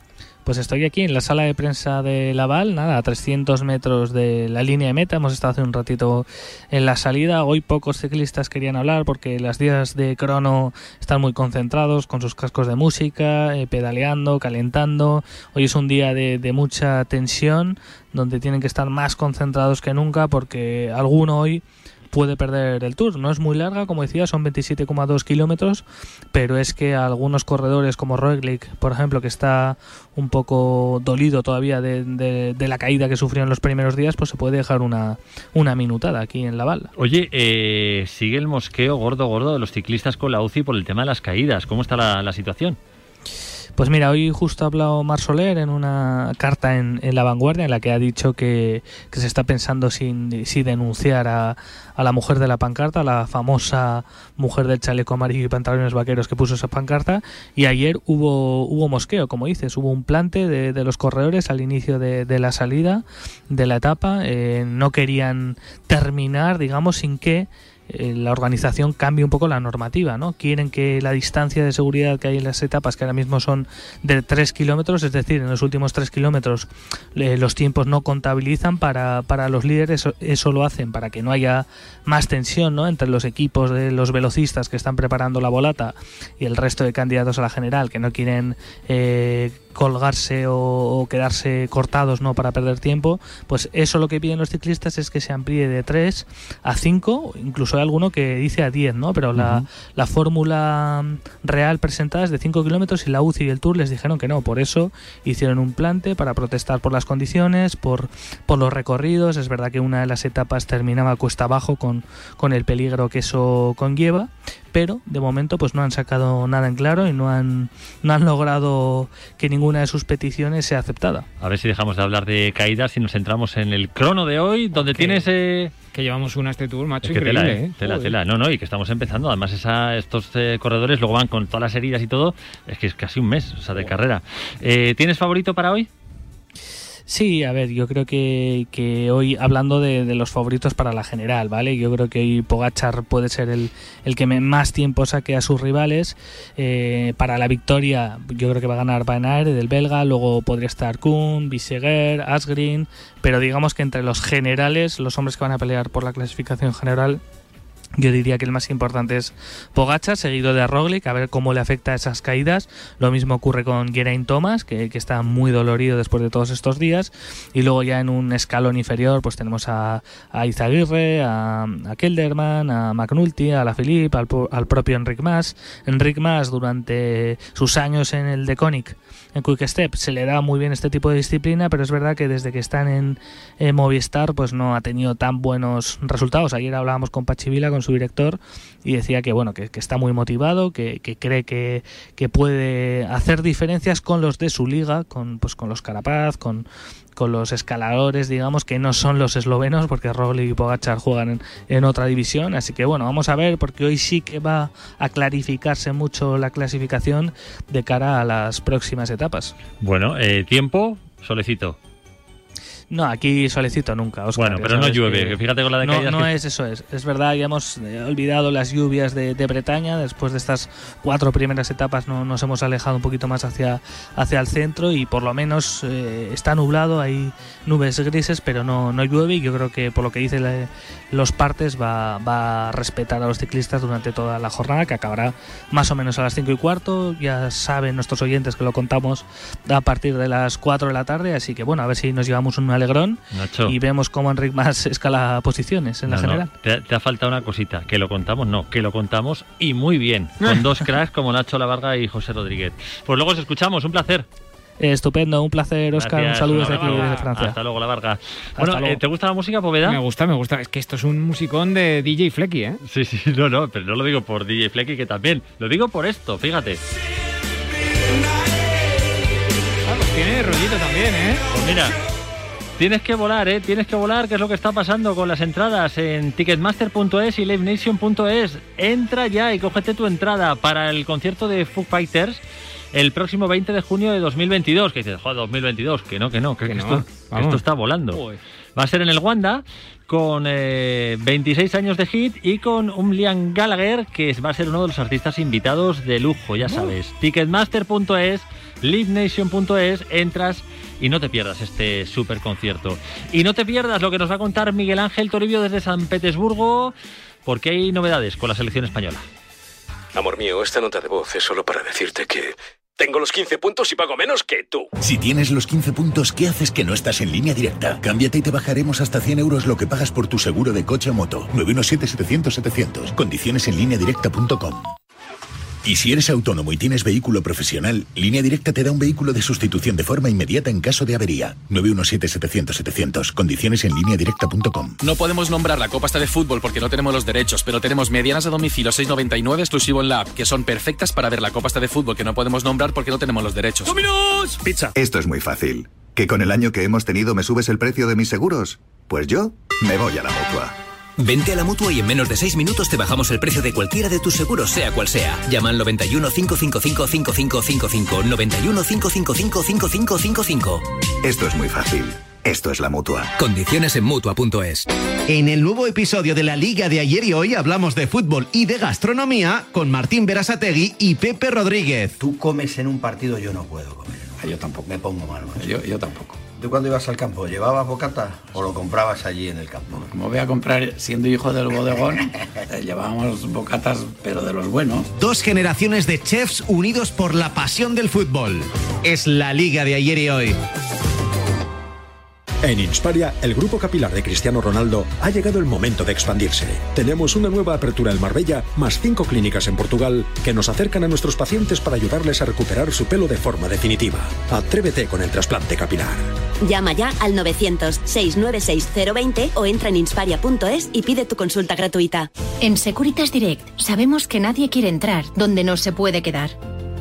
Pues estoy aquí en la sala de prensa de Laval, nada, a 300 metros de la línea de meta. Hemos estado hace un ratito en la salida. Hoy pocos ciclistas querían hablar porque las días de crono están muy concentrados con sus cascos de música, eh, pedaleando, calentando. Hoy es un día de, de mucha tensión donde tienen que estar más concentrados que nunca porque alguno hoy puede perder el tour. No es muy larga, como decía, son 27,2 kilómetros, pero es que algunos corredores como Roglic, por ejemplo, que está un poco dolido todavía de, la caída que sufrió en los primeros días, pues se puede dejar una, una minutada aquí en la bala. Oye, eh, sigue el mosqueo gordo, gordo de los ciclistas con la UCI por el tema de las caídas. ¿Cómo está la situación? Pues mira, hoy justo ha hablado Mar Soler en una carta en, La Vanguardia en la que ha dicho que, se está pensando si, denunciar a, la mujer de la pancarta, la famosa mujer del chaleco amarillo y pantalones vaqueros que puso esa pancarta. Y ayer hubo, hubo mosqueo, como dices, hubo un plante de, los corredores al inicio de, la salida de la etapa. Eh, no querían terminar, digamos, sin que la organización cambie un poco la normativa, ¿no? Quieren que la distancia de seguridad que hay en las etapas, que ahora mismo son de 3 kilómetros, es decir, en los últimos 3 kilómetros eh, los tiempos no contabilizan para, para los líderes, eso, eso lo hacen para que no haya más tensión ¿no? entre los equipos de los velocistas que están preparando la volata y el resto de candidatos a la general que no quieren eh, colgarse o, o quedarse cortados no para perder tiempo, pues eso lo que piden los ciclistas es que se amplíe de 3 a 5, incluso hay alguno que dice a 10, ¿no? Pero la, la fórmula real presentada es de 5 kilómetros y la UCI y el Tour les dijeron que no, por eso hicieron un plante para protestar por las condiciones, por, por los recorridos, es verdad que una de las etapas terminaba cuesta abajo con, con el peligro que eso conlleva, pero de momento pues no han sacado nada en claro y no han, no han logrado que ninguna de sus peticiones sea aceptada. A ver si dejamos de hablar de caídas y nos centramos en el crono de hoy, donde tienes... eh, Que llevamos una este tour, macho, Es que increíble, tela, ¿eh? ¿eh? Tela, tela. No, no, y que estamos empezando. Además, esa, estos eh, corredores luego van con todas las heridas y todo. Es que es casi un mes, o sea, de carrera. Eh, ¿Tienes favorito para hoy? Sí, a ver, yo creo que, que hoy, hablando de, los favoritos para la general, ¿vale? Yo creo que hoy Pogachar puede ser el, el que más tiempo saque a sus rivales. Eh, para la victoria, yo creo que va a ganar Van Aert del belga, luego podría estar Kuhn, Biseguer, Asgreen, pero digamos que entre los generales, los hombres que van a pelear por la clasificación general, yo diría que el más importante es Pogacha, seguido de Roglic, a ver cómo le afecta esas caídas. Lo mismo ocurre con Geraint Thomas, que, que, está muy dolorido después de todos estos días. Y luego ya en un escalón inferior, pues tenemos a, a Izaguirre, a, a, Kelderman, a McNulty, a la Philippe, al, al, propio Enric Mas. Enric Mas, durante sus años en el Deconic, en Quick Step, se le da muy bien este tipo de disciplina, pero es verdad que desde que están en, en Movistar, pues no ha tenido tan buenos resultados. Ayer hablábamos con Pachivila, con su director y decía que bueno que, está muy motivado que, cree que, que, puede hacer diferencias con los de su liga con pues con los Carapaz con con los escaladores, digamos, que no son los eslovenos, porque Roglic y Pogachar juegan en, en, otra división. Así que bueno, vamos a ver, porque hoy sí que va a clarificarse mucho la clasificación de cara a las próximas etapas. Bueno, eh, tiempo, solecito. No, aquí solecito nunca. Oscar, bueno, pero no llueve. Que fíjate con la de No, no que... es eso, es. Es verdad, ya hemos eh, olvidado las lluvias de, de, Bretaña. Después de estas cuatro primeras etapas no, nos hemos alejado un poquito más hacia, hacia el centro y por lo menos eh, está nublado, hay nubes grises, pero no, no llueve y yo creo que por lo que dice la, los partes va, va, a respetar a los ciclistas durante toda la jornada, que acabará más o menos a las cinco y cuarto. Ya saben nuestros oyentes que lo contamos a partir de las 4 de la tarde, así que bueno, a ver si nos llevamos un alegrón Nacho. y vemos cómo Enric más escala posiciones en no, la general. No. Te, te, ha faltado una cosita, que lo contamos, no, que lo contamos y muy bien, con dos cracks como Nacho Lavarga y José Rodríguez. Pues luego os escuchamos, un placer. Estupendo, un placer, Oscar. Gracias, un saludo desde aquí, desde Francia. Hasta luego, la Varga. Bueno, eh, ¿te gusta la música, Poveda? Me gusta, me gusta. Es que esto es un musicón de DJ Flecky, ¿eh? Sí, sí, no, no, pero no lo digo por DJ Flecky, que también. Lo digo por esto, fíjate. Ah, pues tiene rollito también, ¿eh? Pues mira. Tienes que volar, ¿eh? Tienes que volar, que es lo que está pasando con las entradas en ticketmaster.es y livenation.es. Entra ya y cógete tu entrada para el concierto de Foo Fighters el próximo 20 de junio de 2022. Que dices, joder, 2022, que no, que no, que, Que esto, no, que esto está volando. Uy. Va a ser en el Wanda con eh, 26 años de hit y con un Liam Gallagher que va a ser uno de los artistas invitados de lujo, ya sabes. Ticketmaster.es, livenation.es, entras y no te pierdas este super concierto. Y no te pierdas lo que nos va a contar Miguel Ángel Toribio desde San Petersburgo, porque hay novedades con la selección española. Amor mío, esta nota de voz es solo para decirte que tengo los 15 puntos y pago menos que tú. Si tienes los 15 puntos, ¿qué haces que no estás en línea directa? Cámbiate y te bajaremos hasta 100 euros lo que pagas por tu seguro de coche o moto. 917-700-700. Condiciones en lineadirecta.com. Y si eres autónomo y tienes vehículo profesional, Línea Directa te da un vehículo de sustitución de forma inmediata en caso de avería. 917-700-700. Condiciones en lineadirecta.com. No podemos nombrar la copa esta de fútbol porque no tenemos los derechos, pero tenemos medianas a domicilio 6.99 exclusivo en la app, que son perfectas para ver la copa esta de fútbol que no podemos nombrar porque no tenemos los derechos. ¡Dominos! Pizza. Esto es muy fácil. ¿Que con el año que hemos tenido me subes el precio de mis seguros? Pues yo me voy a la mutua. Vente a la mutua y en menos de 6 minutos te bajamos el precio de cualquiera de tus seguros, sea cual sea. Llama al 91 555 5555. 91 555 5555. Esto es muy fácil. Esto es la mutua. Condiciones en mutua.es. En el nuevo episodio de la Liga de ayer y hoy hablamos de fútbol y de gastronomía con Martín Berasategui y Pepe Rodríguez. Tú comes en un partido, yo no puedo comer. Ah, yo tampoco. Me pongo mal. Yo, yo tampoco. ¿Tú cuando ibas al campo llevabas bocata o lo comprabas allí en el campo? Como voy a comprar, siendo hijo del bodegón, eh, llevábamos bocatas, pero de los buenos. Dos generaciones de chefs unidos por la pasión del fútbol. Es la Liga de ayer y hoy. En Insparia, el grupo capilar de Cristiano Ronaldo ha llegado el momento de expandirse. Tenemos una nueva apertura en Marbella, más cinco clínicas en Portugal que nos acercan a nuestros pacientes para ayudarles a recuperar su pelo de forma definitiva. Atrévete con el trasplante capilar. Llama ya al 900-696-020 o entra en insparia.es y pide tu consulta gratuita. En Securitas Direct sabemos que nadie quiere entrar donde no se puede quedar.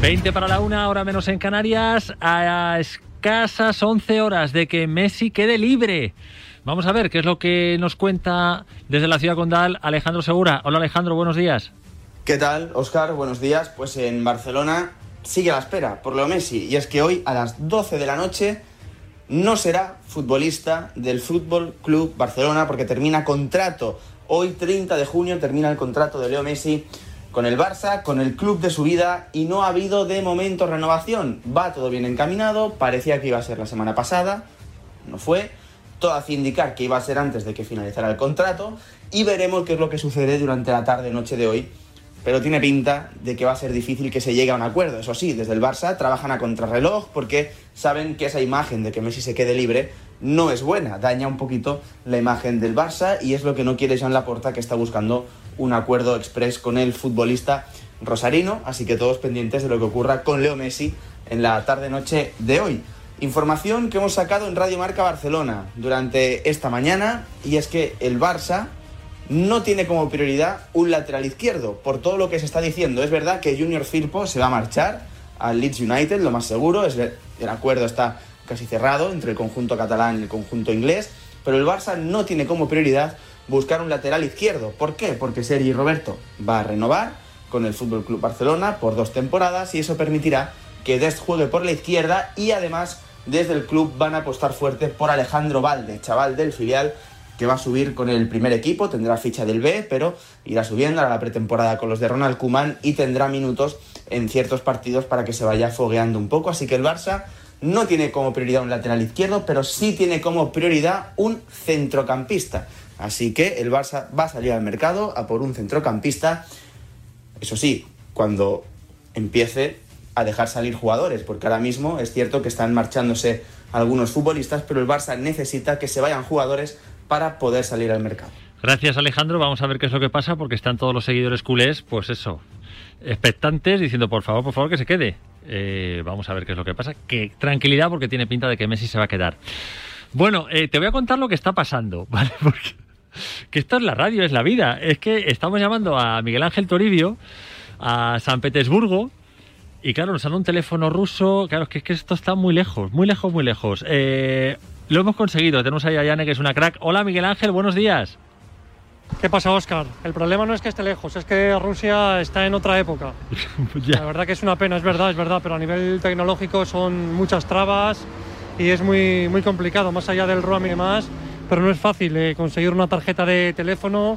20 para la una, hora menos en Canarias, a escasas 11 horas de que Messi quede libre. Vamos a ver qué es lo que nos cuenta desde la ciudad condal Alejandro Segura. Hola Alejandro, buenos días. ¿Qué tal, Oscar? Buenos días. Pues en Barcelona sigue a la espera por Leo Messi. Y es que hoy a las 12 de la noche no será futbolista del Fútbol Club Barcelona porque termina contrato. Hoy, 30 de junio, termina el contrato de Leo Messi con el Barça, con el club de su vida y no ha habido de momento renovación. Va todo bien encaminado, parecía que iba a ser la semana pasada, no fue. Todo hacía indicar que iba a ser antes de que finalizara el contrato y veremos qué es lo que sucede durante la tarde-noche de hoy. Pero tiene pinta de que va a ser difícil que se llegue a un acuerdo. Eso sí, desde el Barça trabajan a contrarreloj porque saben que esa imagen de que Messi se quede libre no es buena, daña un poquito la imagen del Barça y es lo que no quiere Jean Laporta que está buscando un acuerdo express con el futbolista rosarino, así que todos pendientes de lo que ocurra con Leo Messi en la tarde-noche de hoy. Información que hemos sacado en Radio Marca Barcelona durante esta mañana y es que el Barça no tiene como prioridad un lateral izquierdo, por todo lo que se está diciendo. Es verdad que Junior Firpo se va a marchar al Leeds United, lo más seguro, es el acuerdo está casi cerrado entre el conjunto catalán y el conjunto inglés, pero el Barça no tiene como prioridad buscar un lateral izquierdo. ¿Por qué? Porque Sergi Roberto va a renovar con el Fútbol Club Barcelona por dos temporadas y eso permitirá que Dest juegue por la izquierda y además desde el club van a apostar fuerte por Alejandro Valde, chaval del filial que va a subir con el primer equipo, tendrá ficha del B, pero irá subiendo a la pretemporada con los de Ronald Kuman y tendrá minutos en ciertos partidos para que se vaya fogueando un poco. Así que el Barça no tiene como prioridad un lateral izquierdo, pero sí tiene como prioridad un centrocampista. Así que el Barça va a salir al mercado a por un centrocampista, eso sí, cuando empiece a dejar salir jugadores, porque ahora mismo es cierto que están marchándose algunos futbolistas, pero el Barça necesita que se vayan jugadores para poder salir al mercado. Gracias Alejandro, vamos a ver qué es lo que pasa, porque están todos los seguidores culés, pues eso, expectantes, diciendo por favor, por favor que se quede. Eh, vamos a ver qué es lo que pasa. Que tranquilidad, porque tiene pinta de que Messi se va a quedar. Bueno, eh, te voy a contar lo que está pasando, ¿vale? Porque que esto es la radio, es la vida. Es que estamos llamando a Miguel Ángel Toribio, a San Petersburgo, y claro, nos han un teléfono ruso. Claro, es que, que esto está muy lejos, muy lejos, muy lejos. Eh, lo hemos conseguido. Tenemos ahí a Yane, que es una crack. Hola, Miguel Ángel, buenos días. ¿Qué pasa, Oscar? El problema no es que esté lejos, es que Rusia está en otra época. la verdad que es una pena, es verdad, es verdad, pero a nivel tecnológico son muchas trabas y es muy, muy complicado, más allá del roaming y demás pero no es fácil eh, conseguir una tarjeta de teléfono.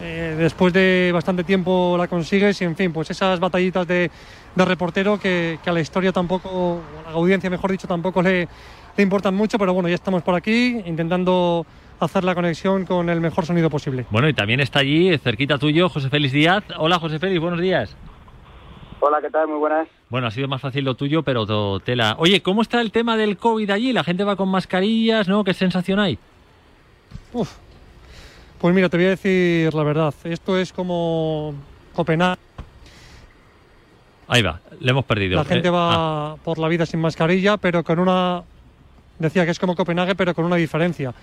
Eh, después de bastante tiempo la consigues y en fin, pues esas batallitas de, reportero que, a la historia tampoco, a la audiencia mejor dicho, tampoco le, le importan mucho, pero bueno, ya estamos por aquí intentando hacer la conexión con el mejor sonido posible. Bueno, y también está allí, cerquita tuyo, José Félix Díaz. Hola, José Félix, buenos días. Hola, ¿qué tal? Muy buenas. Bueno, ha sido más fácil lo tuyo, pero tela. Oye, ¿cómo está el tema del COVID allí? ¿La gente va con mascarillas, no? ¿Qué sensación hay? Uf. Pues mira, te voy a decir la verdad. Esto es como Copenhague. Ahí va, le hemos perdido. La gente eh, va ah. por la vida sin mascarilla, pero con una. Decía que es como Copenhague, pero con una diferencia.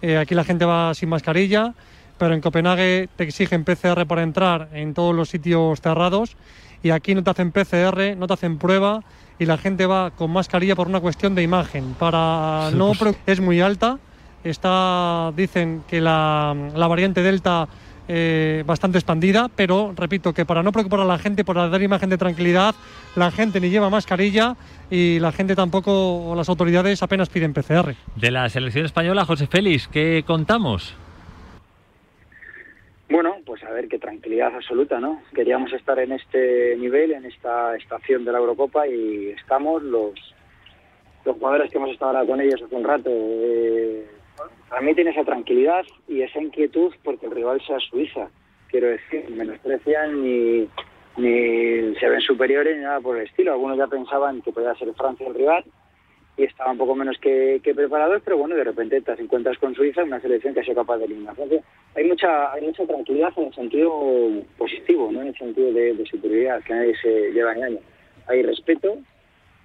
Eh, aquí la gente va sin mascarilla, pero en Copenhague te exigen PCR para entrar en todos los sitios cerrados y aquí no te hacen PCR, no te hacen prueba y la gente va con mascarilla por una cuestión de imagen. Para no pues es muy alta Está, dicen que la, variante Delta eh, bastante expandida, pero repito que para no preocupar a la gente, por dar imagen de tranquilidad, la gente ni lleva mascarilla y la gente tampoco, o las autoridades apenas piden PCR. De la selección española, José Félix, ¿qué contamos? Bueno, pues a ver, qué tranquilidad absoluta, ¿no? Queríamos estar en este nivel, en esta estación de la Eurocopa y estamos los, los jugadores que hemos estado ahora con ellos hace un rato. Eh, tiene esa tranquilidad y esa inquietud porque el rival sea Suiza. Quiero decir, menosprecian ni, ni se ven superiores ni nada por el estilo. Algunos ya pensaban que podía ser Francia el rival y estaban un poco menos que, preparados, pero bueno, de repente te encuentras con Suiza, una selección que ha sido capaz de eliminar Hay mucha, hay mucha tranquilidad en el sentido positivo, no en el sentido de, superioridad, que nadie se lleva ni año. Hay respeto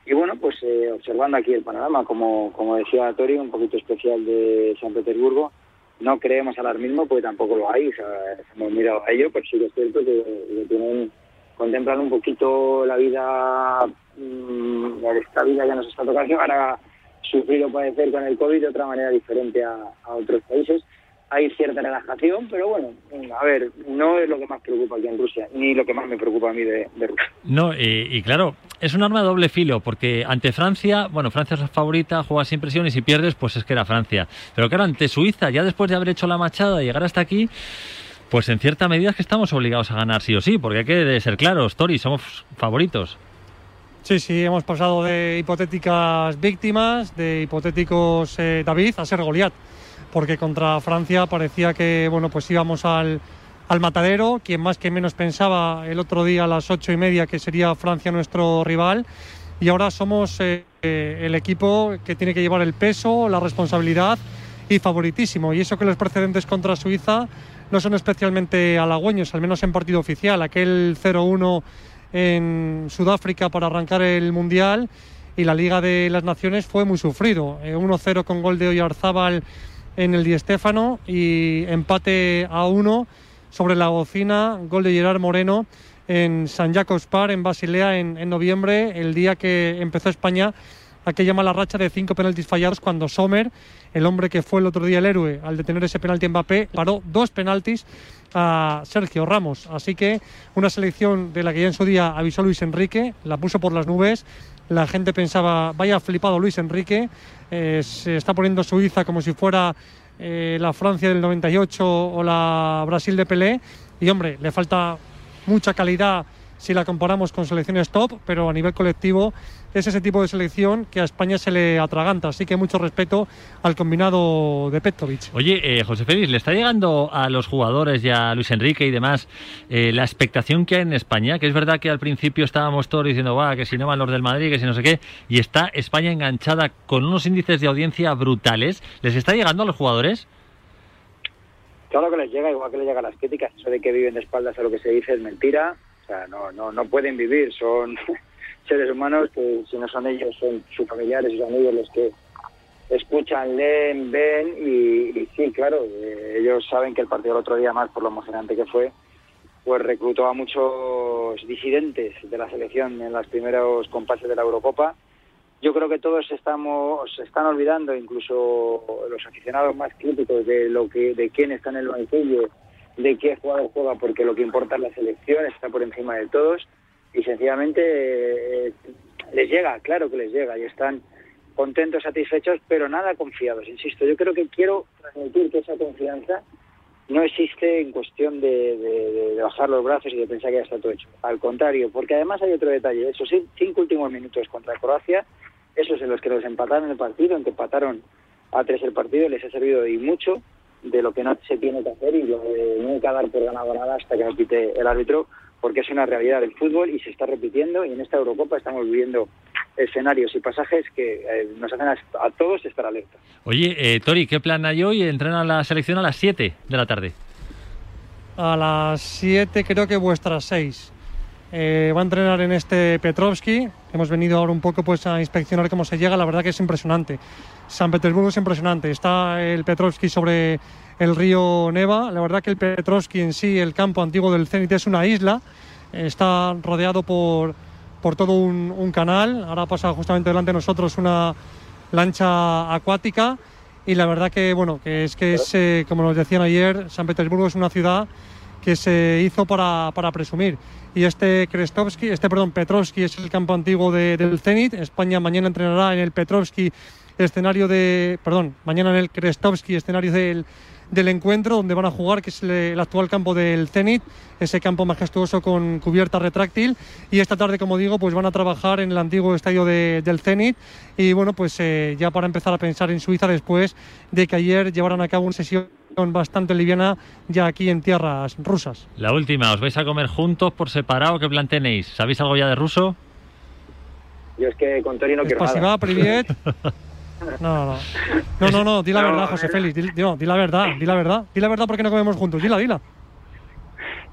y bueno, pues eh, observando aquí el panorama, como, como decía Tori, un poquito especial de San Petersburgo, no creemos alarmismo porque tampoco lo hay, o sea, hemos mirado a ello, pero sí que es cierto que, que tienen, contemplan un poquito la vida, mm, esta vida que nos está tocando, ahora sufrir o padecer con el COVID de otra manera diferente a otros países. Hay cierta relajación, pero bueno, a ver, no es lo que más preocupa aquí en Rusia, ni lo que más me preocupa a mí de, de Rusia. No, y, y claro, es un arma de doble filo, porque ante Francia, bueno, Francia es la favorita, juega sin presión y si pierdes, pues es que era Francia. Pero claro, ante Suiza, ya después de haber hecho la machada y llegar hasta aquí, pues en cierta medida es que estamos obligados a ganar sí o sí, porque hay que ser claros, Tori, somos favoritos. Sí, sí, hemos pasado de hipotéticas víctimas, de hipotéticos eh, David, a ser Goliat, porque contra Francia parecía que bueno, pues íbamos al, al matadero, quien más que menos pensaba el otro día a las ocho y media que sería Francia nuestro rival, y ahora somos eh, eh, el equipo que tiene que llevar el peso, la responsabilidad y favoritísimo. Y eso que los precedentes contra Suiza no son especialmente halagüeños, al menos en partido oficial. Aquel 0-1 en Sudáfrica para arrancar el Mundial y la Liga de las Naciones fue muy sufrido. 1-0 con gol de Oyarzábal en el Di Stéfano y empate a 1 sobre la bocina, gol de Gerard Moreno en San Jacobs Park, en Basilea, en, en noviembre, el día que empezó España aquella mala racha de cinco penaltis fallados cuando Sommer, el hombre que fue el otro día el héroe al detener ese penalti en Mbappé, paró dos penaltis a Sergio Ramos. Así que una selección de la que ya en su día avisó Luis Enrique, la puso por las nubes. La gente pensaba, vaya flipado Luis Enrique, eh, se está poniendo Suiza como si fuera eh, la Francia del 98 o la Brasil de Pelé. Y hombre, le falta mucha calidad si la comparamos con selecciones top, pero a nivel colectivo es ese tipo de selección que a España se le atraganta. Así que mucho respeto al combinado de Petkovic. Oye, eh, José Félix, ¿le está llegando a los jugadores y a Luis Enrique y demás eh, la expectación que hay en España? Que es verdad que al principio estábamos todos diciendo, va, que si no van los del Madrid, que si no sé qué, y está España enganchada con unos índices de audiencia brutales. ¿Les está llegando a los jugadores? Claro que les llega, igual que les llegan las críticas. Eso de que viven de espaldas a lo que se dice es mentira. Sea, no, no, no pueden vivir. Son seres humanos que si no son ellos, son sus familiares sus amigos los que escuchan, leen, ven y, y sí, claro, eh, ellos saben que el partido del otro día más, por lo emocionante que fue, pues reclutó a muchos disidentes de la selección en los primeros compases de la Eurocopa. Yo creo que todos estamos se están olvidando, incluso los aficionados más críticos de lo que de quién está en el banquillo, de qué jugador juega, porque lo que importa es la selección, está por encima de todos y sencillamente eh, les llega, claro que les llega y están contentos, satisfechos, pero nada confiados. Insisto, yo creo que quiero transmitir que esa confianza no existe en cuestión de, de- bajar los brazos y de pensar que ya está todo hecho. Al contrario, porque además hay otro detalle. Esos cin- cinco últimos minutos contra Croacia, esos en los que los empataron el partido, en que empataron a tres el partido, les ha servido y mucho de lo que no se tiene que hacer y lo de nunca dar por ganado nada hasta que no quite el árbitro, porque es una realidad del fútbol y se está repitiendo y en esta Eurocopa estamos viviendo escenarios y pasajes que eh, nos hacen a, a todos estar alerta. Oye, eh, Tori, ¿qué plan hay hoy? Entrena la selección a las 7 de la tarde. A las 7 creo que vuestras 6. Eh, va a entrenar en este Petrovsky. Hemos venido ahora un poco pues a inspeccionar cómo se llega. La verdad que es impresionante. San Petersburgo es impresionante. Está el Petrovsky sobre el río Neva. La verdad que el Petrovsky en sí, el campo antiguo del Zenit, es una isla. Está rodeado por, por todo un, un canal. Ahora pasa justamente delante de nosotros una lancha acuática. Y la verdad que, bueno, que es que es, eh, como nos decían ayer, San Petersburgo es una ciudad que se hizo para, para presumir. Y este Krestovsky, este perdón, Petrovsky es el campo antiguo de- del Zenit. España mañana entrenará en el Petrovsky escenario de, perdón, mañana en el Krestovsky escenario del, del encuentro donde van a jugar, que es el, el actual campo del Zenit, ese campo majestuoso con cubierta retráctil. Y esta tarde, como digo, pues van a trabajar en el antiguo estadio de- del Zenit. Y bueno, pues eh, ya para empezar a pensar en Suiza después de que ayer llevaran a cabo una sesión bastante liviana ya aquí en tierras rusas. La última, ¿os vais a comer juntos por separado? ¿Qué plan tenéis? ¿Sabéis algo ya de ruso? Yo es que con Tori no quiero nada. No, no. No, no, no, di la No, verdad, José. Félix. Di, di- no, di la verdad, di la verdad. Di la verdad porque no comemos juntos. Dila, dila.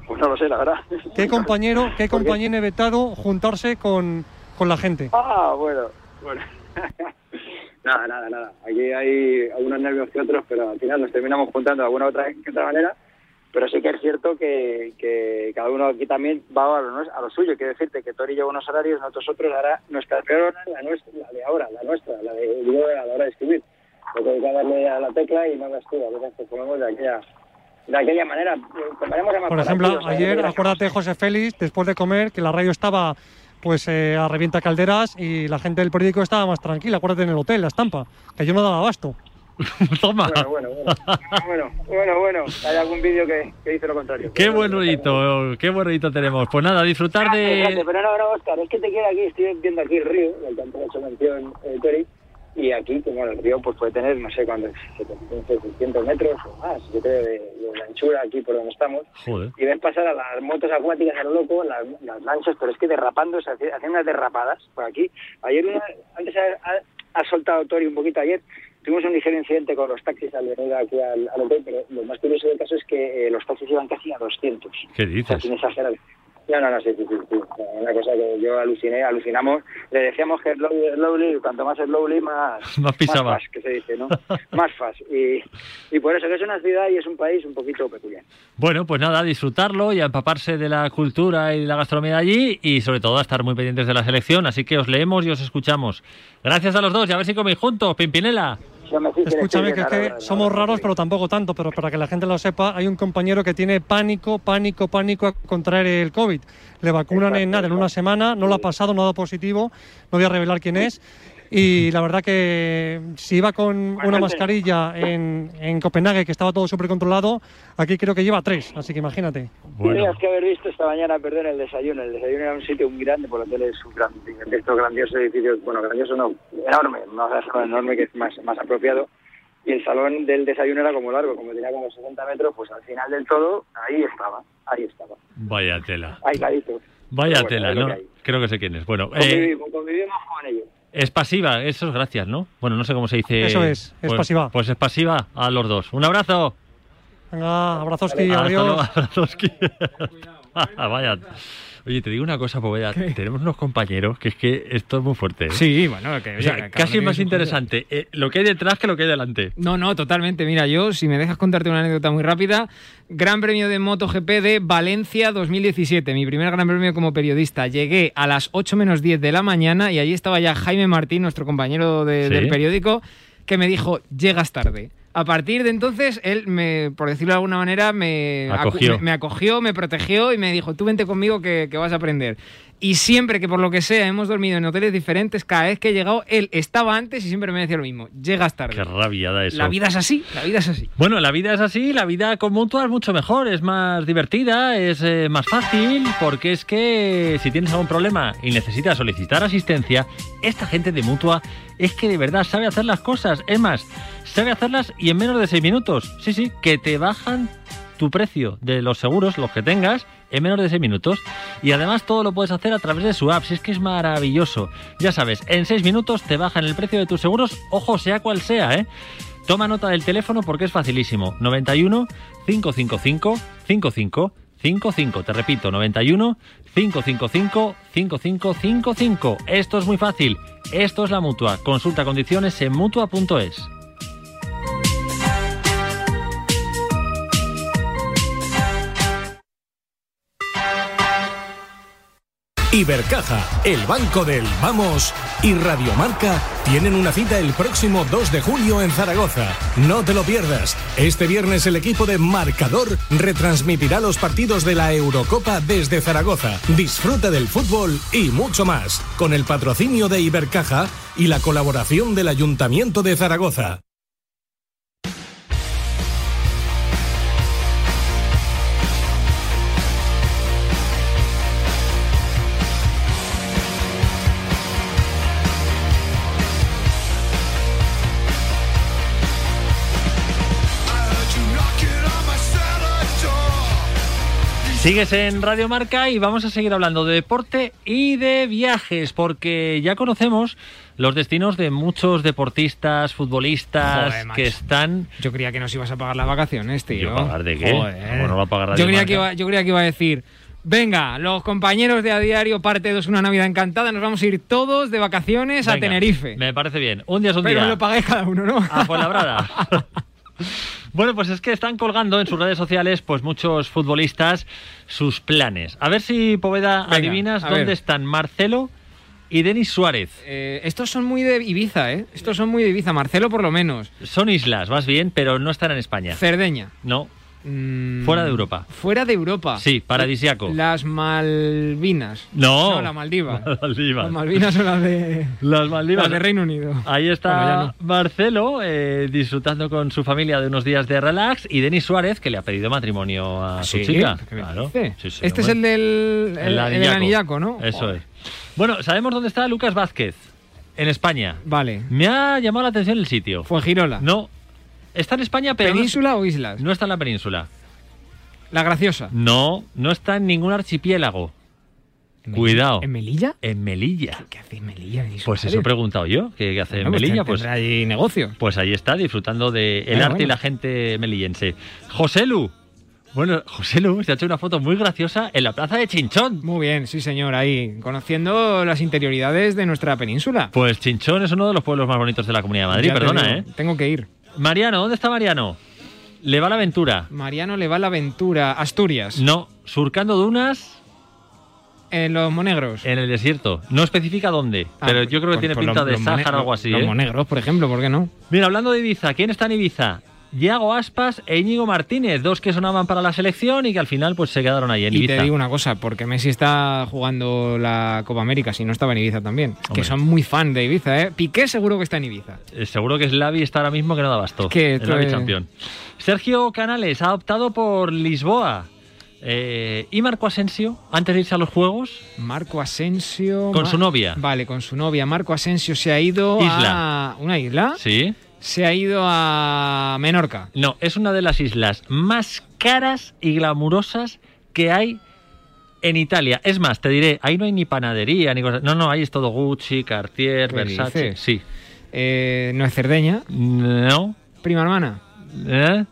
Pues no lo sé, la verdad. ¿Qué compañero, qué compañero vetado juntarse con, con la gente. Ah, bueno, bueno. nada, nada, nada. Aquí hay algunos nervios que otros, pero al final nos terminamos juntando de alguna otra, que otra manera. Pero sí que es cierto que, que cada uno aquí también va a lo, a lo suyo. Quiero decirte que Tori lleva unos horarios, nosotros otros hará nuestra peor hora, la, nuestra, la de ahora, la nuestra, la de, digo, a la hora de escribir. Porque hay que darle a la tecla y no la escribo. A veces ponemos de aquella, de aquella manera. A Por ejemplo, partidos, ¿eh? ayer, acuérdate, José Félix, después de comer, que la radio estaba pues eh, a revienta calderas y la gente del periódico estaba más tranquila. Acuérdate en el hotel, la estampa, que yo no daba abasto. Toma. Bueno, bueno, bueno, bueno, bueno. Hay algún vídeo que, que dice lo contrario. Qué buen rollito, qué buen rollito tenemos. Pues nada, disfrutar de... Pero no, no, Oscar, es que te queda aquí, estoy viendo aquí el río, del que antes he hecho mención eh, Tori, y aquí, como el río pues puede tener, no sé cuántos, 700, 600 metros o más, yo creo, de, de la anchura aquí por donde estamos, Joder. y ves pasar a las motos acuáticas a lo loco, las, las lanchas, pero es que derrapando, o sea, unas derrapadas por aquí. Ayer, una, antes ha, ha- ha soltado Tori un poquito ayer, tuvimos un ligero incidente con los taxis al venir aquí al, al hotel, pero lo más curioso del caso es que eh, los taxis iban casi a 200. ¿Qué O sea, dices? sin exagerar. No, no, no, sí, sí, sí, sí. Una cosa que yo aluciné, alucinamos. Le decíamos que slowly, slowly, cuanto más slowly, más... Más pisaba. Más fast, que se dice, ¿no? más fast. Y, y por eso que es una ciudad y es un país un poquito peculiar. Bueno, pues nada, disfrutarlo y a empaparse de la cultura y la gastronomía de allí y sobre todo a estar muy pendientes de la selección. Así que os leemos y os escuchamos. Gracias a los dos y a ver si coméis juntos, Pimpinela. Escúchame, que es que somos raros, pero tampoco tanto. Pero para que la gente lo sepa, hay un compañero que tiene pánico, pánico, pánico a contraer el COVID. Le vacunan en nada, en una semana, no lo ha pasado, no ha dado positivo. No voy a revelar quién es. Y la verdad que si iba con una mascarilla en, en Copenhague, que estaba todo súper controlado, aquí creo que lleva tres, así que imagínate. Tenías que haber visto esta mañana, perdón, el desayuno. El desayuno era un sitio muy grande, por lo tanto es un gran, de estos grandiosos edificios, bueno, grandioso no, enorme, no es enorme, que es más, más apropiado. Y el salón del desayuno era como largo, como tenía como 60 metros, pues al final del todo, ahí estaba, ahí estaba, Vaya tela. aisladito. Vaya bueno, tela, ¿no? que. Creo que sé quién es. Bueno, eh, Convivimos, convivimos con ellos. Es pasiva, eso es gracias, ¿no? Bueno, no sé cómo se dice. Eso es, es Pues- pasiva. Pues es pasiva a los dos. Un abrazo. Venga, abrazoski, Hasta adiós. abrazoski. Vaya. Oye, te digo una cosa, vaya, tenemos unos compañeros que es que esto es muy fuerte. ¿eh? Sí, bueno, que, O sea, oye, que cada casi más interesante eh, lo que hay detrás que lo que hay delante. No, no, totalmente. Mira, yo, si me dejas contarte una anécdota muy rápida, Gran Premio de MotoGP de Valencia 2017, mi primer Gran Premio como periodista. Llegué a las 8 menos 10 de la mañana y allí estaba ya Jaime Martín, nuestro compañero de- Sí. del periódico, que me dijo, llegas tarde. A partir de entonces, él, me, por decirlo de alguna manera, me Acogió. me, acogió, me protegió y me dijo, tú vente conmigo que, que vas a aprender. Y siempre que por lo que sea hemos dormido en hoteles diferentes, cada vez que he llegado, él estaba antes y siempre me decía lo mismo, llegas tarde. Qué rabiada eso. La vida es así, la vida es así. Bueno, la vida es así, la vida con Mutua es mucho mejor, es más divertida, es eh, más fácil, porque es que si tienes algún problema y necesitas solicitar asistencia, esta gente de Mutua es que de verdad sabe hacer las cosas. Es más, sabe hacerlas y en menos de seis minutos. Sí, sí, que te bajan tu precio de los seguros, los que tengas, en menos de 6 minutos. Y además todo lo puedes hacer a través de su app, si es que es maravilloso. Ya sabes, en 6 minutos te bajan el precio de tus seguros, ojo, sea cual sea, ¿eh? Toma nota del teléfono porque es facilísimo. 91 555 55 55. Te repito, 91 555 5555. Esto es muy fácil. Esto es la mutua. Consulta condiciones en mutua.es. Ibercaja, el banco del Vamos y Radiomarca tienen una cita el próximo 2 de julio en Zaragoza. No te lo pierdas. Este viernes el equipo de Marcador retransmitirá los partidos de la Eurocopa desde Zaragoza. Disfruta del fútbol y mucho más, con el patrocinio de Ibercaja y la colaboración del Ayuntamiento de Zaragoza. Sigues en Radio Marca y vamos a seguir hablando de deporte y de viajes, porque ya conocemos los destinos de muchos deportistas, futbolistas Joder, que están. Yo creía que nos ibas a pagar las vacaciones, tío. ¿Yo pagar de qué? Joder. ¿Cómo no va a pagar Radio yo, creía Marca? que iba, yo creía que iba a decir, Venga, los compañeros de A Diario, parte 2, una Navidad encantada. Nos vamos a ir todos de vacaciones a Tenerife. Me parece bien. Un día es un Pero día. lo pagáis cada uno, ¿no? A Fuenlabrada. Bueno, pues es que están colgando en sus redes sociales pues muchos futbolistas sus planes. A ver si Poveda Venga, adivinas dónde ver. están Marcelo y Denis Suárez. Eh, estos son muy de Ibiza, ¿eh? Estos son muy de Ibiza. Marcelo, por lo menos. Son islas, más bien, pero no están en España. Cerdeña. No, Mm, fuera de Europa. Fuera de Europa. Sí, paradisiaco. Las Malvinas. No. No, la Maldiva. Maldivas. Las Malvinas son las de, Las Maldivas. las de Reino Unido. Ahí está Bueno, ya no. Marcelo eh, disfrutando con su familia de unos días de relax y Denis Suárez que le ha pedido matrimonio a su chica. ¿Qué me Claro. dice? Sí, sí, este es el del el, el del anillaco, ¿no? Eso Joder. es. Bueno, sabemos dónde está Lucas Vázquez. En España. Vale. Me ha llamado la atención el sitio. Fue Girola. No. Está en España, pero no- ¿Península o islas? no está en la península. La Graciosa. No, no está en ningún archipiélago. Cuidado. ¿En Melilla? En Melilla. ¿Qué hace en Melilla? Pues eso he preguntado yo. ¿Qué, qué hace en pues Melilla? Pues, allí negocio. pues ahí está, disfrutando del arte y la gente melillense. José Lu. Bueno, José Lu se ha hecho una foto muy graciosa en la plaza de Chinchón. Muy bien, sí señor, ahí, conociendo las interioridades de nuestra península. Pues Chinchón es uno de los pueblos más bonitos de la Comunidad de Madrid, Ya perdona, ¿eh? Tengo que ir. Mariano, ¿dónde está Mariano? Le va la aventura. Mariano le va la aventura. Asturias. No, surcando dunas En los Monegros. en el desierto. No especifica dónde, Ah, pero yo creo que tiene pinta los- de Sáhara o algo así, Los ¿eh? Monegros, por ejemplo, ¿por qué no? Mira, hablando de Ibiza, ¿quién está en Ibiza? Yago Aspas e Íñigo Martínez, dos que sonaban para la selección y que al final pues se quedaron ahí en Y Ibiza. te digo una cosa, porque Messi está jugando la Copa América, si no estaba en Ibiza también. Que son muy fan de Ibiza, ¿eh? Piqué seguro que está en Ibiza. Eh, Seguro que Slavi está ahora mismo que no da basto. que Slavi es- campeón. Sergio Canales ha optado por Lisboa. Eh, ¿Y Marco Asensio, antes de irse a los Juegos? Marco Asensio. Con su novia. Vale, con su novia. Marco Asensio se ha ido Isla. a. ¿Una isla? Sí. Se ha ido a Menorca. No, es una de las islas más caras y glamurosas que hay en Italia. Es más, te diré, ahí no hay ni panadería ni cosas. No, no, ahí es todo Gucci, Cartier, ¿Qué Versace. Sí. Eh, no es Cerdeña. No. Prima hermana. ¿Eh?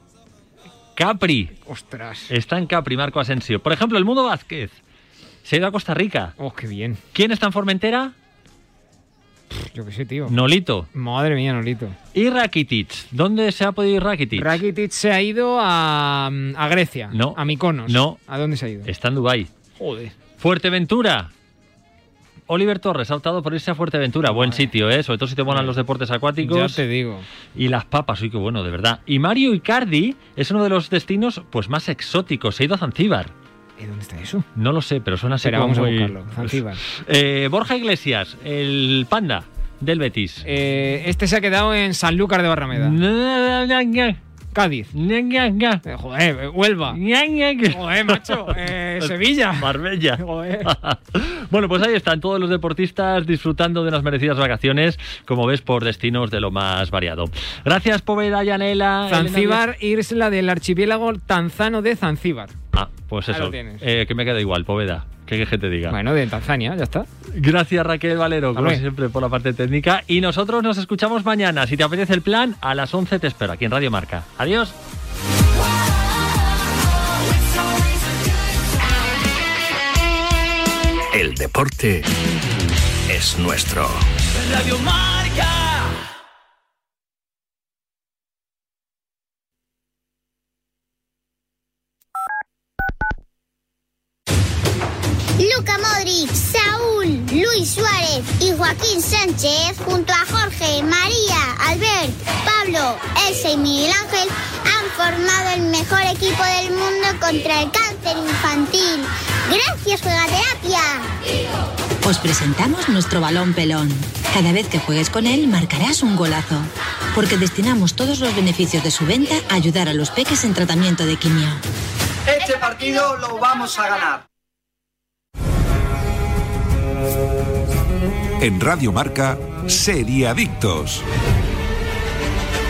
Capri. Ostras. Está en Capri, Marco Asensio. Por ejemplo, el Mundo Vázquez. Se ha ido a Costa Rica. Oh, qué bien. ¿Quién está en Formentera? Yo qué sé, tío. Nolito. Madre mía, Nolito. Y Rakitic. ¿Dónde se ha podido ir Rakitic? Rakitic se ha ido a, a Grecia. No. A Mykonos. No. ¿A dónde se ha ido? Está en Dubái. Joder. Fuerteventura. Oliver Torres ha optado por irse a Fuerteventura. Buen sitio, ¿eh? Sobre todo si te molan los deportes acuáticos. Ya te digo. Y las papas, uy, qué bueno, de verdad. Y Mario Icardi es uno de los destinos pues más exóticos. Se ha ido a Zanzíbar. ¿Y dónde está eso? No lo sé, pero suena así como vamos a buscarlo. Zanzíbar. Eh, Borja Iglesias, el panda del Betis. Eh, este se ha quedado en Sanlúcar de Barrameda. Cádiz. Eh, joder, eh, Huelva. Joder, macho. Eh, Sevilla. Marbella. Joder. bueno, pues ahí están todos los deportistas disfrutando de unas merecidas vacaciones, como ves, por destinos de lo más variado. Gracias, Poveda, Yanela. Zanzíbar, isla del archipiélago tanzano de Zanzíbar. Ah, pues Ahí eso. lo tienes. Eh, que me queda igual, Poveda. ¿Qué que te diga? Bueno, de Tanzania, ya está. Gracias Raquel Valero, como siempre, por la parte técnica. Y nosotros nos escuchamos mañana. Si te apetece el plan, a las 11 te espero aquí en Radio Marca. Adiós. El deporte es nuestro. Radio Marca. Luca Modric, Saúl, Luis Suárez y Joaquín Sánchez, junto a Jorge, María, Albert, Pablo, Elsa y Miguel Ángel, han formado el mejor equipo del mundo contra el cáncer infantil. Gracias, Juegaterapia. Os presentamos nuestro balón pelón. Cada vez que juegues con él marcarás un golazo. Porque destinamos todos los beneficios de su venta a ayudar a los peques en tratamiento de quimio. Este partido lo vamos a ganar. En Radio Marca, Seriadictos.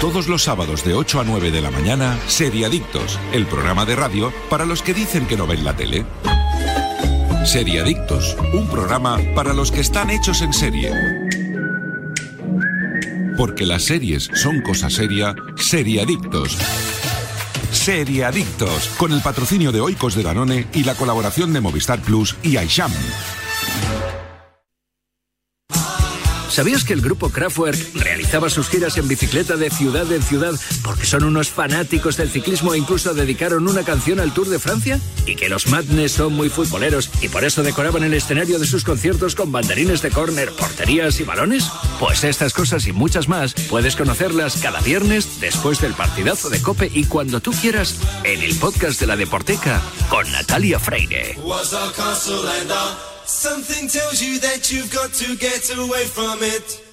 Todos los sábados de 8 a 9 de la mañana, Seriadictos, el programa de radio para los que dicen que no ven la tele. Seriadictos, un programa para los que están hechos en serie. Porque las series son cosa seria, Seriadictos. Seriadictos, con el patrocinio de Oikos de Danone y la colaboración de Movistar Plus y Aisham. ¿Sabías que el grupo Kraftwerk realizaba sus giras en bicicleta de ciudad en ciudad porque son unos fanáticos del ciclismo e incluso dedicaron una canción al Tour de Francia? ¿Y que los Madness son muy futboleros y por eso decoraban el escenario de sus conciertos con banderines de córner, porterías y balones? Pues estas cosas y muchas más puedes conocerlas cada viernes después del partidazo de Cope y cuando tú quieras en el podcast de la Deporteca con Natalia Freire. Something tells you that you've got to get away from it.